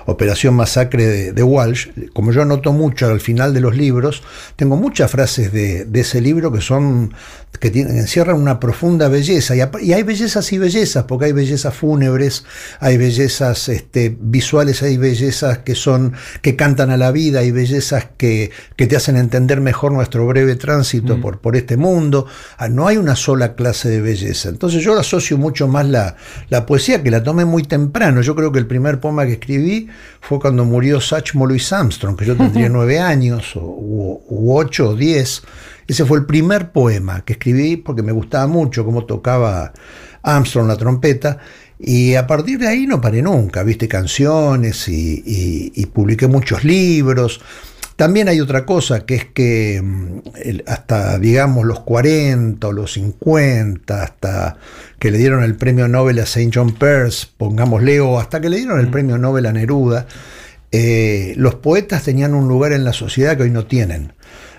Speaker 7: Operación Masacre de, de, Walsh. Como yo anoto mucho al final de los libros, tengo muchas frases de, de ese libro que son que tienen, encierran una profunda belleza. Y, y, hay bellezas y bellezas, porque hay bellezas fúnebres, hay bellezas este, visuales, hay bellezas que son, que cantan a la vida, hay bellezas que, que te hacen entender mejor nuestro breve tránsito mm. por, por este mundo. Ah, no hay una sola clase de belleza. Entonces yo asocio mucho más la, la, poesía, que la tomé muy temprano. Yo creo que el primer poema que escribí fue cuando murió Satchmo Louis Armstrong, que yo tendría nueve años, o, u, u ocho o diez. Ese fue el primer poema que escribí porque me gustaba mucho cómo tocaba Armstrong la trompeta. Y a partir de ahí no paré nunca, viste canciones y, y, y publiqué muchos libros. También hay otra cosa, que es que hasta, digamos, los 40 o los 50, hasta que le dieron el premio Nobel a St. John Peirce, pongámosle, o hasta que le dieron el premio Nobel a Neruda, eh, los poetas tenían un lugar en la sociedad que hoy no tienen.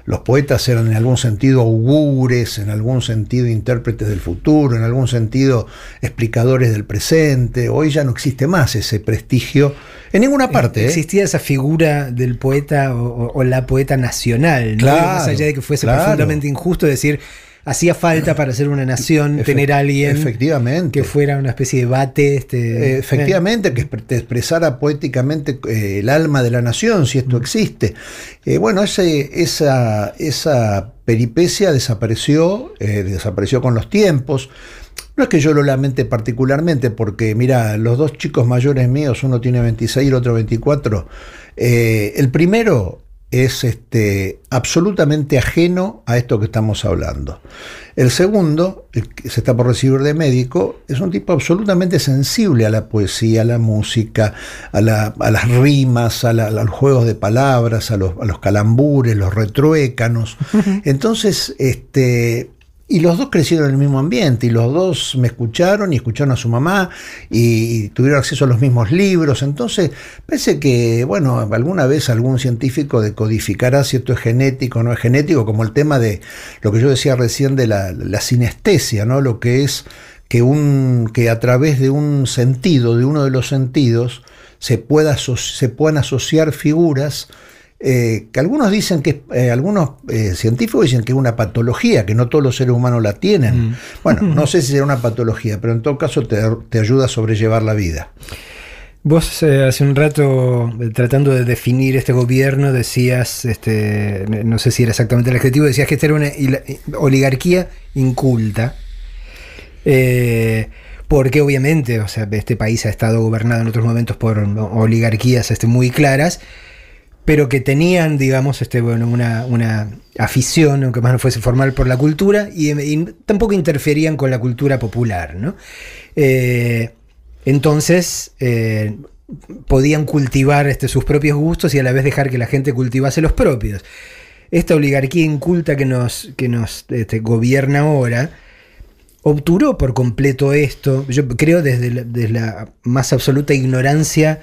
Speaker 7: Los poetas eran en algún sentido augures, en algún sentido intérpretes del futuro, en algún sentido explicadores del presente. Hoy ya no existe más ese prestigio en ninguna parte. ¿eh?
Speaker 6: Existía esa figura del poeta o, o la poeta nacional, ¿no?
Speaker 7: Claro,
Speaker 6: más allá de que fuese
Speaker 7: claro.
Speaker 6: profundamente injusto decir hacía falta para ser una nación
Speaker 7: Efe
Speaker 6: tener a alguien
Speaker 7: efectivamente.
Speaker 6: que fuera una especie de bate. Este,
Speaker 7: eh, efectivamente, eh. que te expresara poéticamente eh, el alma de la nación, si esto existe. Eh, bueno, ese, esa, esa peripecia desapareció, desapareció con los tiempos. No es que yo lo lamente particularmente, porque mira, los dos chicos mayores míos, uno tiene 26 y el otro 24, eh, el primero es este, absolutamente ajeno a esto que estamos hablando. El segundo, el que se está por recibir de médico, es un tipo absolutamente sensible a la poesía, a la música, a, la, a las rimas, a, la, a, los juegos de palabras, a los, a los calambures, los retruécanos. Entonces, este, y los dos crecieron en el mismo ambiente y los dos me escucharon y escucharon a su mamá y, tuvieron acceso a los mismos libros. Entonces, parece que, bueno, alguna vez algún científico decodificará si esto es genético o no es genético, como el tema de lo que yo decía recién de la, la sinestesia, ¿no? Lo que es que, un, que a través de un sentido, de uno de los sentidos, se, pueda, se puedan asociar figuras eh, que algunos dicen que, eh, algunos eh, científicos dicen que es una patología, que no todos los seres humanos la tienen. Mm. Bueno, no sé si será una patología, pero en todo caso te, te ayuda a sobrellevar la vida.
Speaker 6: Vos eh, hace un rato, tratando de definir este gobierno, decías, este, no sé si era exactamente el adjetivo, decías que esta era una oligarquía inculta. Eh, porque obviamente, o sea, este país ha estado gobernado en otros momentos por oligarquías este, muy claras, pero que tenían, digamos, este, bueno, una, una afición, aunque más no fuese formal, por la cultura, y, tampoco interferían con la cultura popular, ¿no? Eh, entonces, eh, podían cultivar este, sus propios gustos y a la vez dejar que la gente cultivase los propios. Esta oligarquía inculta que nos, que nos este, gobierna ahora, obturó por completo esto, yo creo desde desde la más absoluta ignorancia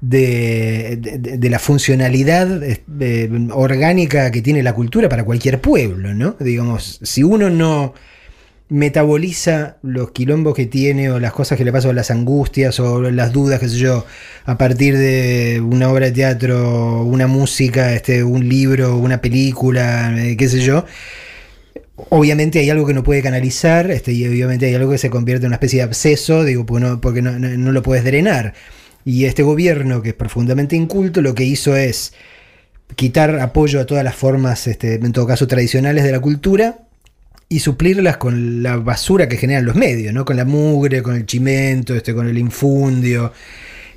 Speaker 6: de, de, la funcionalidad orgánica que tiene la cultura para cualquier pueblo, ¿no? Digamos, si uno no metaboliza los quilombos que tiene o las cosas que le pasan o las angustias o las dudas, qué sé yo, a partir de una obra de teatro, una música, este, un libro, una película, eh, qué sé yo, obviamente hay algo que no puede canalizar este, y obviamente hay algo que se convierte en una especie de absceso, digo, porque no, porque no, no lo puedes drenar. Y este gobierno, que es profundamente inculto, lo que hizo es quitar apoyo a todas las formas, este, en todo caso, tradicionales de la cultura y suplirlas con la basura que generan los medios, ¿no? Con la mugre, con el chimento, este, con el infundio.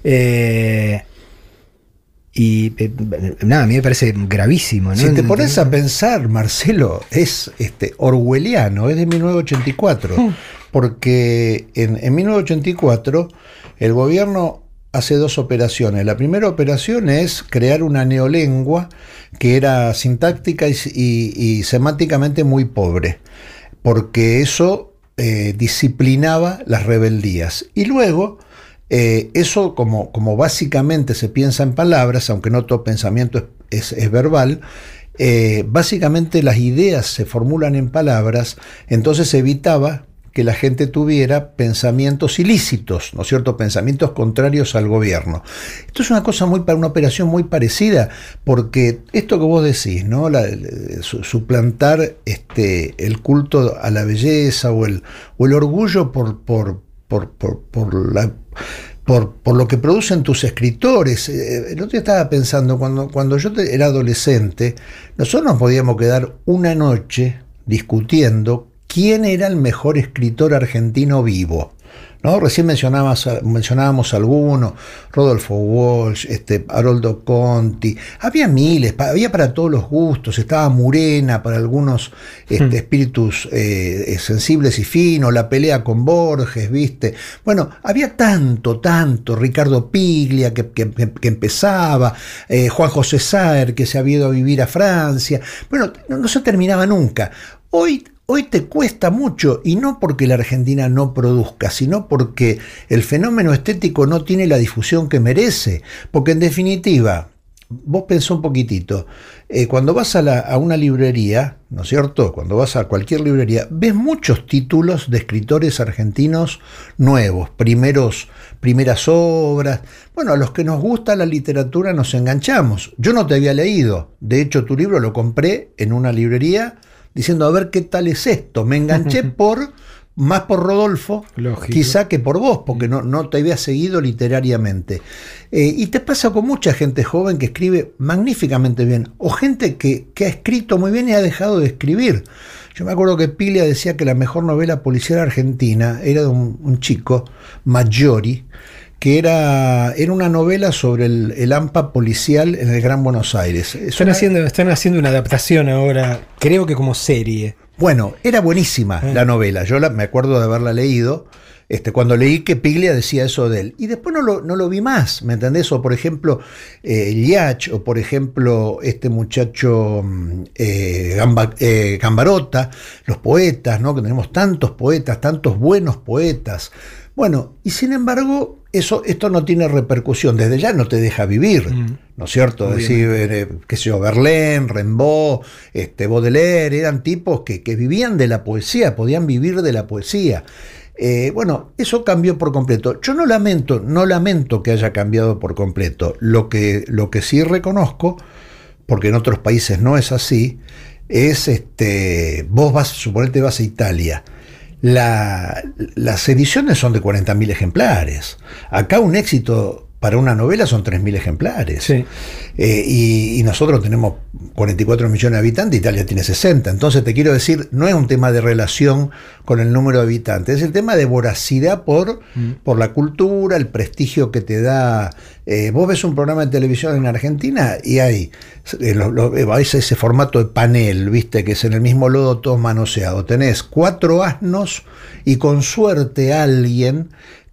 Speaker 6: Eh, y eh, nada, a mí me parece gravísimo. ¿no?
Speaker 7: Si te pones a pensar, Marcelo, es este, orwelliano, es de 1984.
Speaker 6: Hmm.
Speaker 7: Porque en, en 1984 el gobierno hace dos operaciones. La primera operación es crear una neolengua que era sintáctica y, y- y semánticamente muy pobre, porque eso eh, disciplinaba las rebeldías. Y luego, eh, eso como, básicamente se piensa en palabras, aunque no todo pensamiento es, verbal, eh, básicamente las ideas se formulan en palabras, entonces evitaba que la gente tuviera pensamientos ilícitos, ¿no es cierto? Pensamientos contrarios al gobierno. Esto es una cosa muy para una operación muy parecida, porque esto que vos decís, ¿no? La- suplantar este, el culto a la belleza o el, o el orgullo por, por, por, por, por por, lo que producen tus escritores. Eh, El otro estaba pensando, cuando, cuando yo era adolescente, nosotros nos podíamos quedar una noche discutiendo quién era el mejor escritor argentino vivo. ¿No? Recién mencionabas, mencionábamos algunos, Rodolfo Walsh, este, Haroldo Conti, había miles, había para todos los gustos, estaba Murena para algunos este, espíritus eh, sensibles y finos, la pelea con Borges, ¿viste? Bueno, había tanto, tanto, Ricardo Piglia que, que- que- que empezaba, eh, Juan José Saer que se había ido a vivir a Francia, bueno, no, no se terminaba nunca. Hoy, hoy te cuesta mucho y no porque la Argentina no produzca, sino porque el fenómeno estético no tiene la difusión que merece. Porque en definitiva, vos pensó un poquitito, eh, cuando vas a, a una librería, ¿no es cierto? Cuando vas a cualquier librería, ves muchos títulos de escritores argentinos nuevos, primeros, primeras obras. Bueno, a los que nos gusta la literatura nos enganchamos. Yo no te había leído, de hecho tu libro lo compré en una librería diciendo a ver qué tal es esto. Me enganché por más por Rodolfo,
Speaker 6: Lógico.
Speaker 7: quizá que por vos, porque no, no te había seguido literariamente. Eh, y te pasa con mucha gente joven que escribe magníficamente bien, o gente que, que ha escrito muy bien y ha dejado de escribir. Yo me acuerdo que Pilia decía que la mejor novela policial argentina era de un, un chico, Maggiori, que era, era una novela sobre el, el AMPA policial en el Gran Buenos Aires. Es
Speaker 6: Están
Speaker 7: una-
Speaker 6: haciendo, están haciendo una adaptación ahora, creo que como serie.
Speaker 7: Bueno, era buenísima
Speaker 6: Eh.
Speaker 7: la novela. Yo la- me acuerdo de haberla leído. Este, cuando leí que Piglia decía eso de él. Y después no lo, no lo vi más, ¿me entendés? O por ejemplo, eh, Liach, o por ejemplo, este muchacho mm, eh, Gamba- eh, Gambarota, los poetas, ¿no? Que tenemos tantos poetas, tantos buenos poetas. Bueno, y sin embargo, eso, esto no tiene repercusión. Desde ya no te deja vivir,
Speaker 6: Mm.
Speaker 7: ¿no es cierto? Es decir, eh, qué sé yo, Verlaine, Rimbaud, este, Baudelaire, eran tipos que, que vivían de la poesía, podían vivir de la poesía. Eh, bueno, eso cambió por completo. Yo no lamento, no lamento que haya cambiado por completo. Lo que, lo que sí reconozco, porque en otros países no es así, es este. Vos vas, suponete vas a Italia. La- las ediciones son de 40.000 ejemplares. Acá un éxito para una novela son 3.000 ejemplares.
Speaker 6: Sí.
Speaker 7: Eh, y, y nosotros tenemos 44 millones de habitantes, Italia tiene 60. Entonces te quiero decir, no es un tema de relación con el número de habitantes, es el tema de voracidad por, por la cultura, el prestigio que te da. Eh, vos ves un programa de televisión en Argentina y hay eh, lo- lo- eh, ese, ese formato de panel, viste, que es en el mismo lodo todo manoseado. Tenés cuatro asnos y con suerte alguien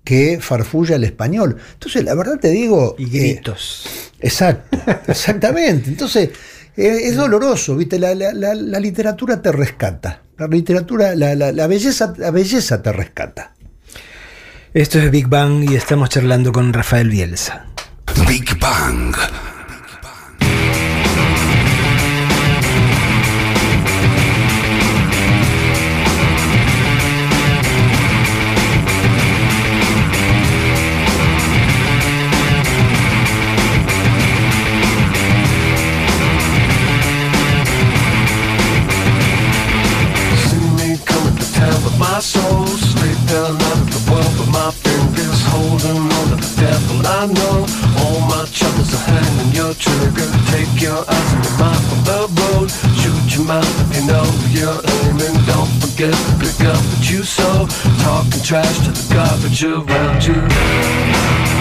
Speaker 7: que farfulla el español. Entonces, la verdad te digo...
Speaker 6: Y
Speaker 7: eh,
Speaker 6: gritos.
Speaker 7: Exacto, exactamente. Entonces, eh, es doloroso, ¿viste? La, la- la- la literatura te rescata. La literatura, la, la- la belleza, la belleza te rescata.
Speaker 6: Esto es Big Bang y estamos charlando con Rafael Bielsa.
Speaker 2: Big Bang.
Speaker 9: my fingers holding on to the devil I know. All my troubles are hanging your trigger. Take your eyes and your mind from the road. Shoot your mouth, you know you're aiming. Don't forget to pick up what you sow. Talking trash to the garbage around you.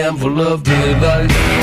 Speaker 9: am full of
Speaker 5: delight.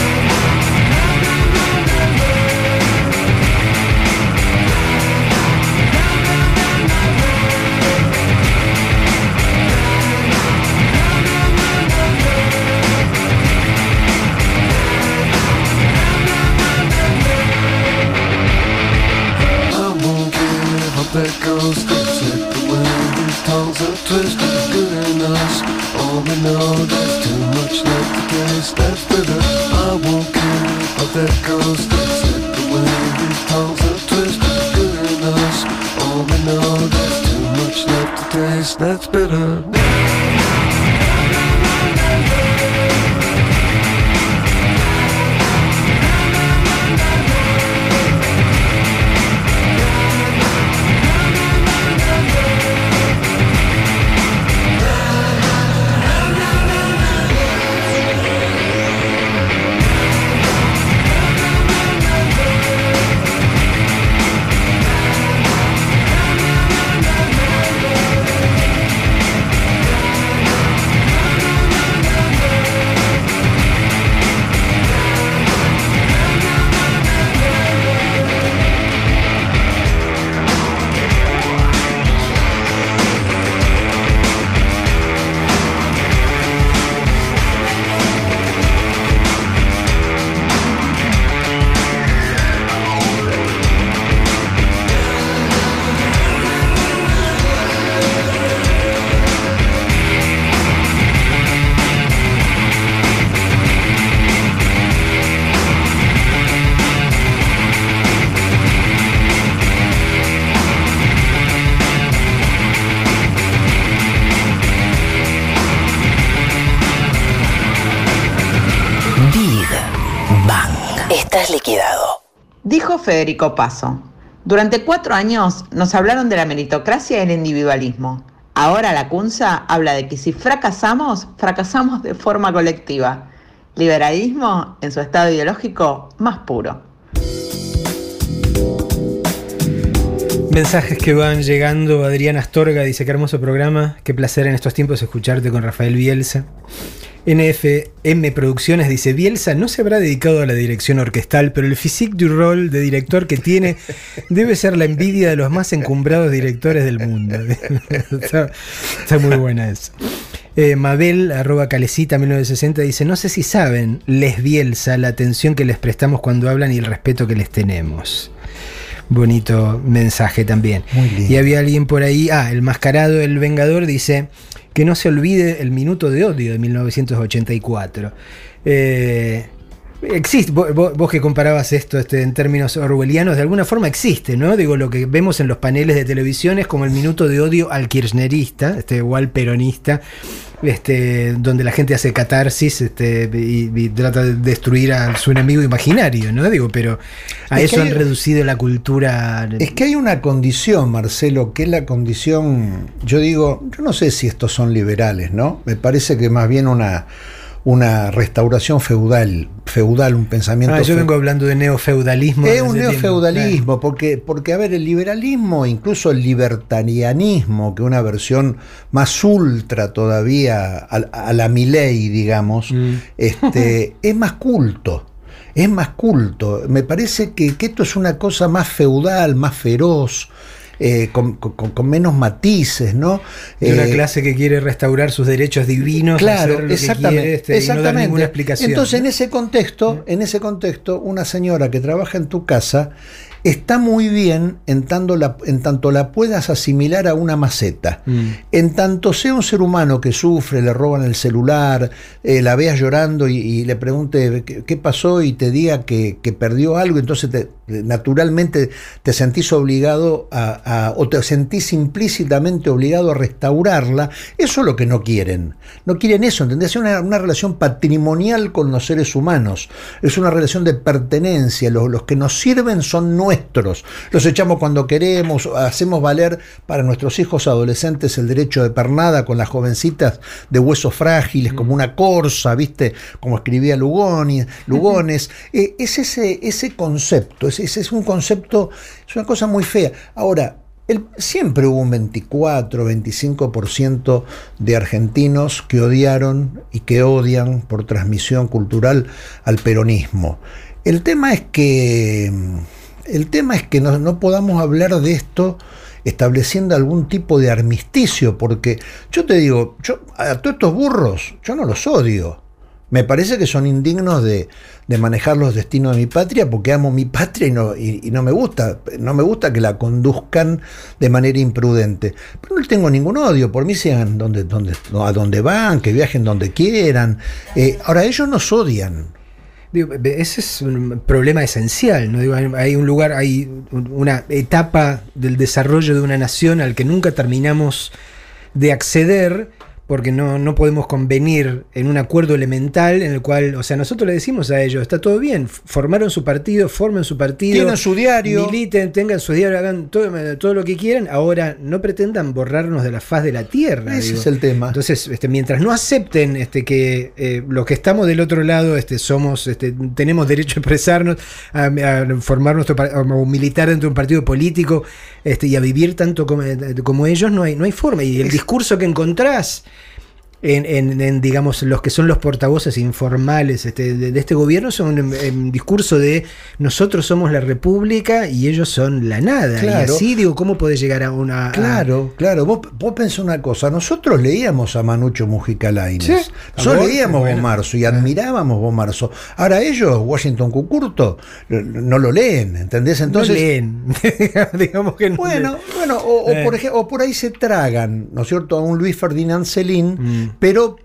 Speaker 5: Federico Paso, durante cuatro años nos hablaron de la meritocracia y el individualismo. Ahora la CUNSA habla de que si fracasamos, fracasamos de forma colectiva. Liberalismo en su estado ideológico más puro.
Speaker 6: Mensajes que van llegando. Adrián Astorga dice: Qué hermoso programa. Qué placer en estos tiempos escucharte con Rafael Bielsa. NFM Producciones dice: Bielsa no se habrá dedicado a la dirección orquestal, pero el physique du rol de director que tiene debe ser la envidia de los más encumbrados directores del mundo. está, está muy buena eso. Eh, Mabel, arroba calecita 1960, dice: No sé si saben, les Bielsa, la atención que les prestamos cuando hablan y el respeto que les tenemos. Bonito mensaje también.
Speaker 7: Muy lindo.
Speaker 6: Y había alguien por ahí, ah, el mascarado, el vengador, dice que no se olvide el minuto de odio de 1984. Eh, existe, vo- vo- vos, que comparabas esto este, en términos orwellianos, de alguna forma existe, ¿no? Digo, lo que vemos en los paneles de televisión es como el minuto de odio al kirchnerista, este, o al peronista, este, donde la gente hace catarsis este, y, y trata de destruir a su enemigo imaginario, ¿no? Digo, pero a
Speaker 7: Es
Speaker 6: eso han reducido la cultura.
Speaker 7: Es que hay una condición, Marcelo, que es la condición, yo digo, yo no sé si estos son liberales, ¿no? Me parece que más bien una, una restauración feudal, feudal, un pensamiento
Speaker 6: Ah, yo vengo hablando de neofeudalismo.
Speaker 7: Es un neofeudalismo, porque, porque, a ver, el liberalismo, incluso el libertarianismo, que es una versión más ultra todavía a, a la Milei, digamos,
Speaker 6: Mm.
Speaker 7: este, es más culto. Es más culto. Me parece que, que esto es una cosa más feudal, más feroz, eh, con, con- con menos matices, ¿no?
Speaker 6: De una
Speaker 7: Eh,
Speaker 6: clase que quiere restaurar sus derechos divinos,
Speaker 7: Claro,
Speaker 6: hacer lo que
Speaker 7: exactamente,
Speaker 6: quiere, este, y no dar
Speaker 7: exactamente.
Speaker 6: ninguna explicación.
Speaker 7: Entonces, en ese contexto, en ese contexto, una señora que trabaja en tu casa está muy bien en tanto la, en tanto la puedas asimilar a una maceta.
Speaker 6: Mm.
Speaker 7: En tanto sea un ser humano que sufre, le roban el celular, eh, la veas llorando y, y le pregunte ¿qué, qué pasó y te diga que, que perdió algo, entonces te- naturalmente te sentís obligado a, a- o te sentís implícitamente obligado a restaurarla, eso es lo que no quieren. No quieren eso, ¿entendés? Es una, una relación patrimonial con los seres humanos, es una relación de pertenencia, los, los que nos sirven son nuestros, los echamos cuando queremos, hacemos valer para nuestros hijos adolescentes el derecho de pernada con las jovencitas de huesos frágiles, como una corsa, ¿viste? Como escribía Lugoni, Lugones. Eh, es ese, ese concepto, ese es un concepto, es una cosa muy fea. Ahora, siempre hubo un 24, 25% de argentinos que odiaron y que odian por transmisión cultural al peronismo. El tema es que, el tema es que no, no podamos hablar de esto estableciendo algún tipo de armisticio, porque yo te digo, yo a todos estos burros, yo no los odio. Me parece que son indignos de, de manejar los destinos de mi patria porque amo mi patria y no, y, no me gusta, no me gusta que la conduzcan de manera imprudente. Pero no tengo ningún odio, por mí sean donde, donde, a donde van, que viajen donde quieran. Eh, ahora ellos nos odian.
Speaker 6: Ese es un problema esencial, ¿no? Hay, un lugar, hay un- una etapa del desarrollo de una nación al que nunca terminamos de acceder porque no, no podemos convenir en un acuerdo elemental en el cual, o sea, nosotros le decimos a ellos, está todo bien, formaron su partido, formen su partido,
Speaker 7: Tienen su diario.
Speaker 6: militen, tengan su diario, hagan todo, todo lo que quieran, ahora no pretendan borrarnos de la faz de la tierra.
Speaker 7: Ese
Speaker 6: digo.
Speaker 7: es el tema.
Speaker 6: Entonces, este, mientras no acepten este, que eh, los que estamos del otro lado este, somos, este, tenemos derecho a expresarnos, a, a formar nuestro o militar dentro de un partido político este, y a vivir tanto como, como ellos, no hay, no hay forma. Y el
Speaker 7: Es-
Speaker 6: discurso que encontrás en, en- en, digamos, los que son los portavoces informales este, de, de este gobierno son un, un discurso de nosotros somos la república y ellos son la nada.
Speaker 7: Claro.
Speaker 6: Y así, digo, ¿cómo podés llegar a una... a-
Speaker 7: Claro, claro. Vos, vos pensás una cosa. Nosotros leíamos a Manucho Mujica Lainez.
Speaker 6: Sí,
Speaker 7: Nosotros leíamos
Speaker 6: bueno.
Speaker 7: Bomarzo y admirábamos Bomarzo. Ahora ellos, Washington Cucurto, no lo leen, ¿entendés? Entonces,
Speaker 6: no leen. digamos que no
Speaker 7: Bueno,
Speaker 6: leen.
Speaker 7: bueno, o, o
Speaker 6: Eh.
Speaker 7: por ej- o por ahí se tragan, ¿no es cierto?, a un Luis Ferdinand Celín,
Speaker 6: Mm.
Speaker 7: Pero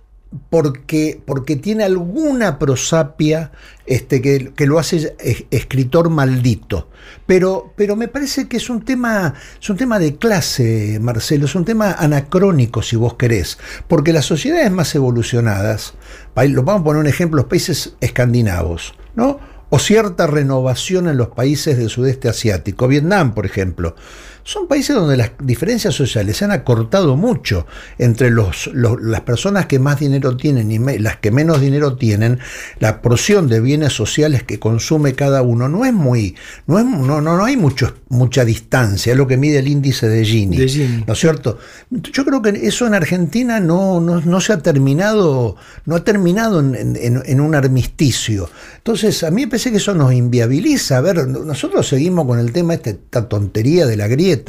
Speaker 7: porque, porque tiene alguna prosapia este, que, que lo hace es- escritor maldito. Pero, pero me parece que es un tema, es un tema de clase, Marcelo, es un tema anacrónico, si vos querés, porque las sociedades más evolucionadas, vamos a poner un ejemplo, los países escandinavos, ¿no? o cierta renovación en los países del sudeste asiático, Vietnam, por ejemplo. Son países donde las diferencias sociales se han acortado mucho entre los, los- las personas que más dinero tienen y me- las que menos dinero tienen. La porción de bienes sociales que consume cada uno no es muy, no es, no, no, no hay mucho, mucha distancia, es lo que mide el índice de Gini.
Speaker 6: De Gini.
Speaker 7: ¿No es cierto? Yo creo que eso en Argentina no, no, no se ha terminado, no ha terminado en, en- en un armisticio. Entonces, a mí me parece que eso nos inviabiliza. A ver, nosotros seguimos con el tema, este- esta tontería de la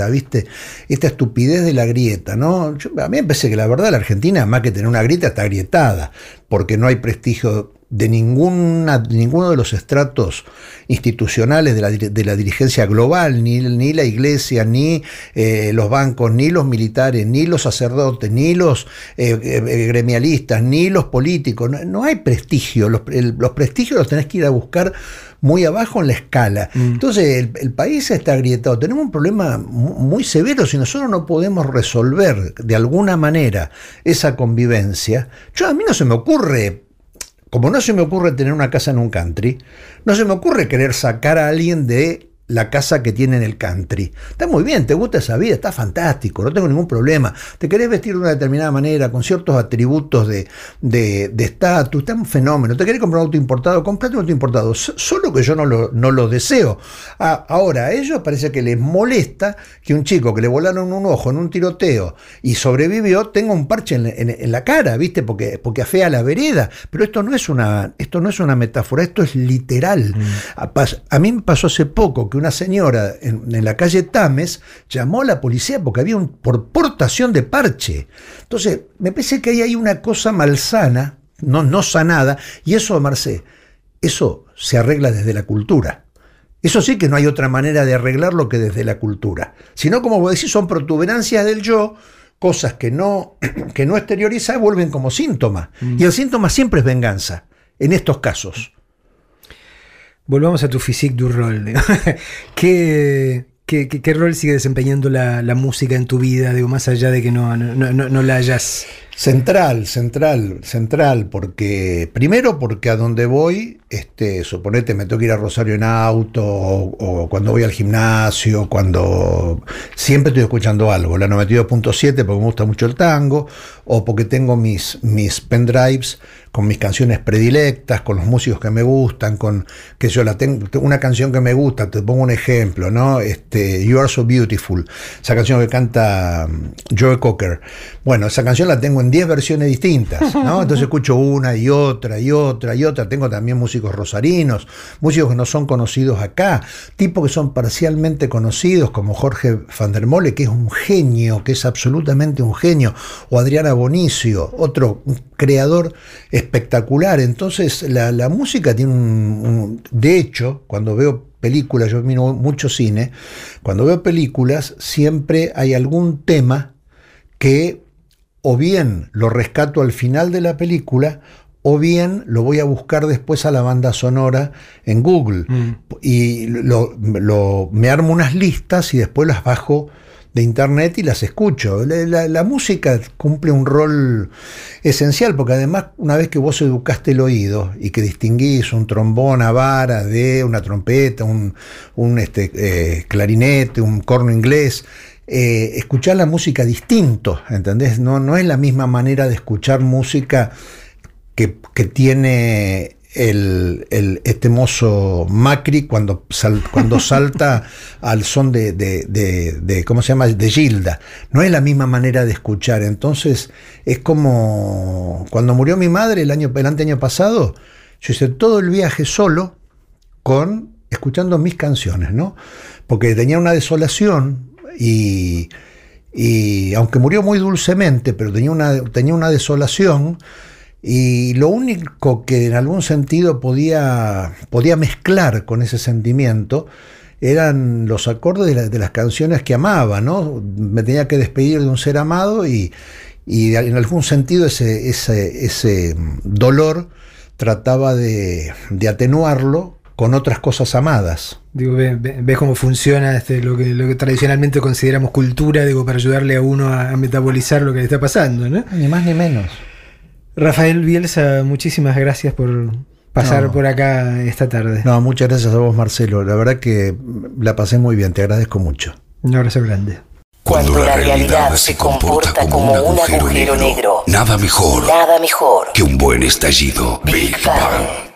Speaker 7: ¿viste? Esta estupidez de la grieta, ¿no? A mí me parece que la verdad la Argentina, más que tener una grieta, está agrietada, porque no hay prestigio de ninguna, de ninguno de los estratos institucionales de la, de la dirigencia global, ni, ni la iglesia, ni eh, los bancos, ni los militares, ni los sacerdotes, ni los eh, eh, gremialistas, ni los políticos. No, no hay prestigio. Los, el- los prestigios los tenés que ir a buscar muy abajo en la escala. Entonces, el, el país está agrietado. Tenemos un problema mu- muy severo. Si nosotros no podemos resolver de alguna manera esa convivencia, yo a mí no se me ocurre como no se me ocurre tener una casa en un country, no se me ocurre querer sacar a alguien de la casa que tiene en el country. Está muy bien, te gusta esa vida, está fantástico, no tengo ningún problema. Te querés vestir de una determinada manera, con ciertos atributos de de- de estatus, está un fenómeno. Te querés comprar un auto importado, comprate un auto importado. Solo que yo no lo, no lo deseo. Ah, ahora, a ellos parece que les molesta que un chico que le volaron un ojo en un tiroteo y sobrevivió tenga un parche en, en- en la cara, ¿viste? Porque, porque afea la vereda. Pero esto no es una, esto no es una metáfora, esto es literal. A, pas- a mí me pasó hace poco que una señora en, en la calle Tames llamó a la policía porque había un por portación de parche. Entonces, me parece que ahí hay una cosa malsana, no, no sanada, y eso, Marcé, eso se arregla desde la cultura. Eso sí que no hay otra manera de arreglarlo que desde la cultura. Sino, como vos decís, son protuberancias del yo, cosas que no, que no exterioriza vuelven como síntoma. Y el síntoma siempre es venganza, en estos casos.
Speaker 6: Volvamos a tu physique du rol. digo. ¿Qué, qué, qué- qué rol sigue desempeñando la, la música en tu vida? Digo, más allá de que no, no, no- no la hayas.
Speaker 7: Central, central, central, porque primero porque a donde voy, este, suponete me tengo que ir a Rosario en auto, o, o cuando voy al gimnasio, cuando siempre estoy escuchando algo, la 92.7 porque me gusta mucho el tango, o porque tengo mis, mis pendrives con mis canciones predilectas, con los músicos que me gustan, con que yo la tengo, una canción que me gusta, te pongo un ejemplo, ¿no? Este, You Are So Beautiful, esa canción que canta mm, Joe Cocker. Bueno, esa canción la tengo en 10 versiones distintas, ¿no? Entonces escucho una y otra y otra y otra. Tengo también músicos rosarinos, músicos que no son conocidos acá, tipos que son parcialmente conocidos, como Jorge van der Mole, que es un genio, que es absolutamente un genio, o Adriana Bonicio, otro creador espectacular. Entonces, la, la música tiene un, un- De hecho, cuando veo películas, yo miro mucho cine, cuando veo películas, siempre hay algún tema que o bien lo rescato al final de la película, o bien lo voy a buscar después a la banda sonora en Google. Y lo- lo- me armo unas listas y después las bajo de internet y las escucho. La, la- la música cumple un rol esencial, porque además una vez que vos educaste el oído y que distinguís un trombón a vara de una trompeta, un, un, este, eh, clarinete, un corno inglés, eh, escuchar la música distinto, ¿entendés? No, no es la misma manera de escuchar música que, que tiene el, el- este mozo Macri cuando, sal- cuando salta al son de, de- de- de- ¿cómo se llama? De Gilda. No es la misma manera de escuchar. Entonces, es como cuando murió mi madre el año, el anteaño pasado, yo hice todo el viaje solo con escuchando mis canciones, ¿no? Porque tenía una desolación y, y aunque murió muy dulcemente, pero tenía una, tenía una desolación y lo único que en algún sentido podía, podía mezclar con ese sentimiento eran los acordes de, la- de las canciones que amaba, ¿no? Me tenía que despedir de un ser amado y, y en algún sentido ese, ese, ese dolor trataba de, de atenuarlo con otras cosas amadas.
Speaker 6: Digo, ve- ve- ves cómo funciona este, lo, que, lo que tradicionalmente consideramos cultura, digo, para ayudarle a uno a, a metabolizar lo que le está pasando, ¿no?
Speaker 7: Ni más ni menos.
Speaker 6: Rafael Bielsa, muchísimas gracias por pasar
Speaker 7: No.
Speaker 6: por acá esta tarde.
Speaker 7: No, muchas gracias a vos, Marcelo. La verdad que la pasé muy bien, te agradezco mucho.
Speaker 6: Un abrazo grande.
Speaker 1: Cuando la realidad se comporta como un agujero negro,
Speaker 2: Nada mejor
Speaker 1: nada mejor
Speaker 2: que un buen estallido. Big Bang.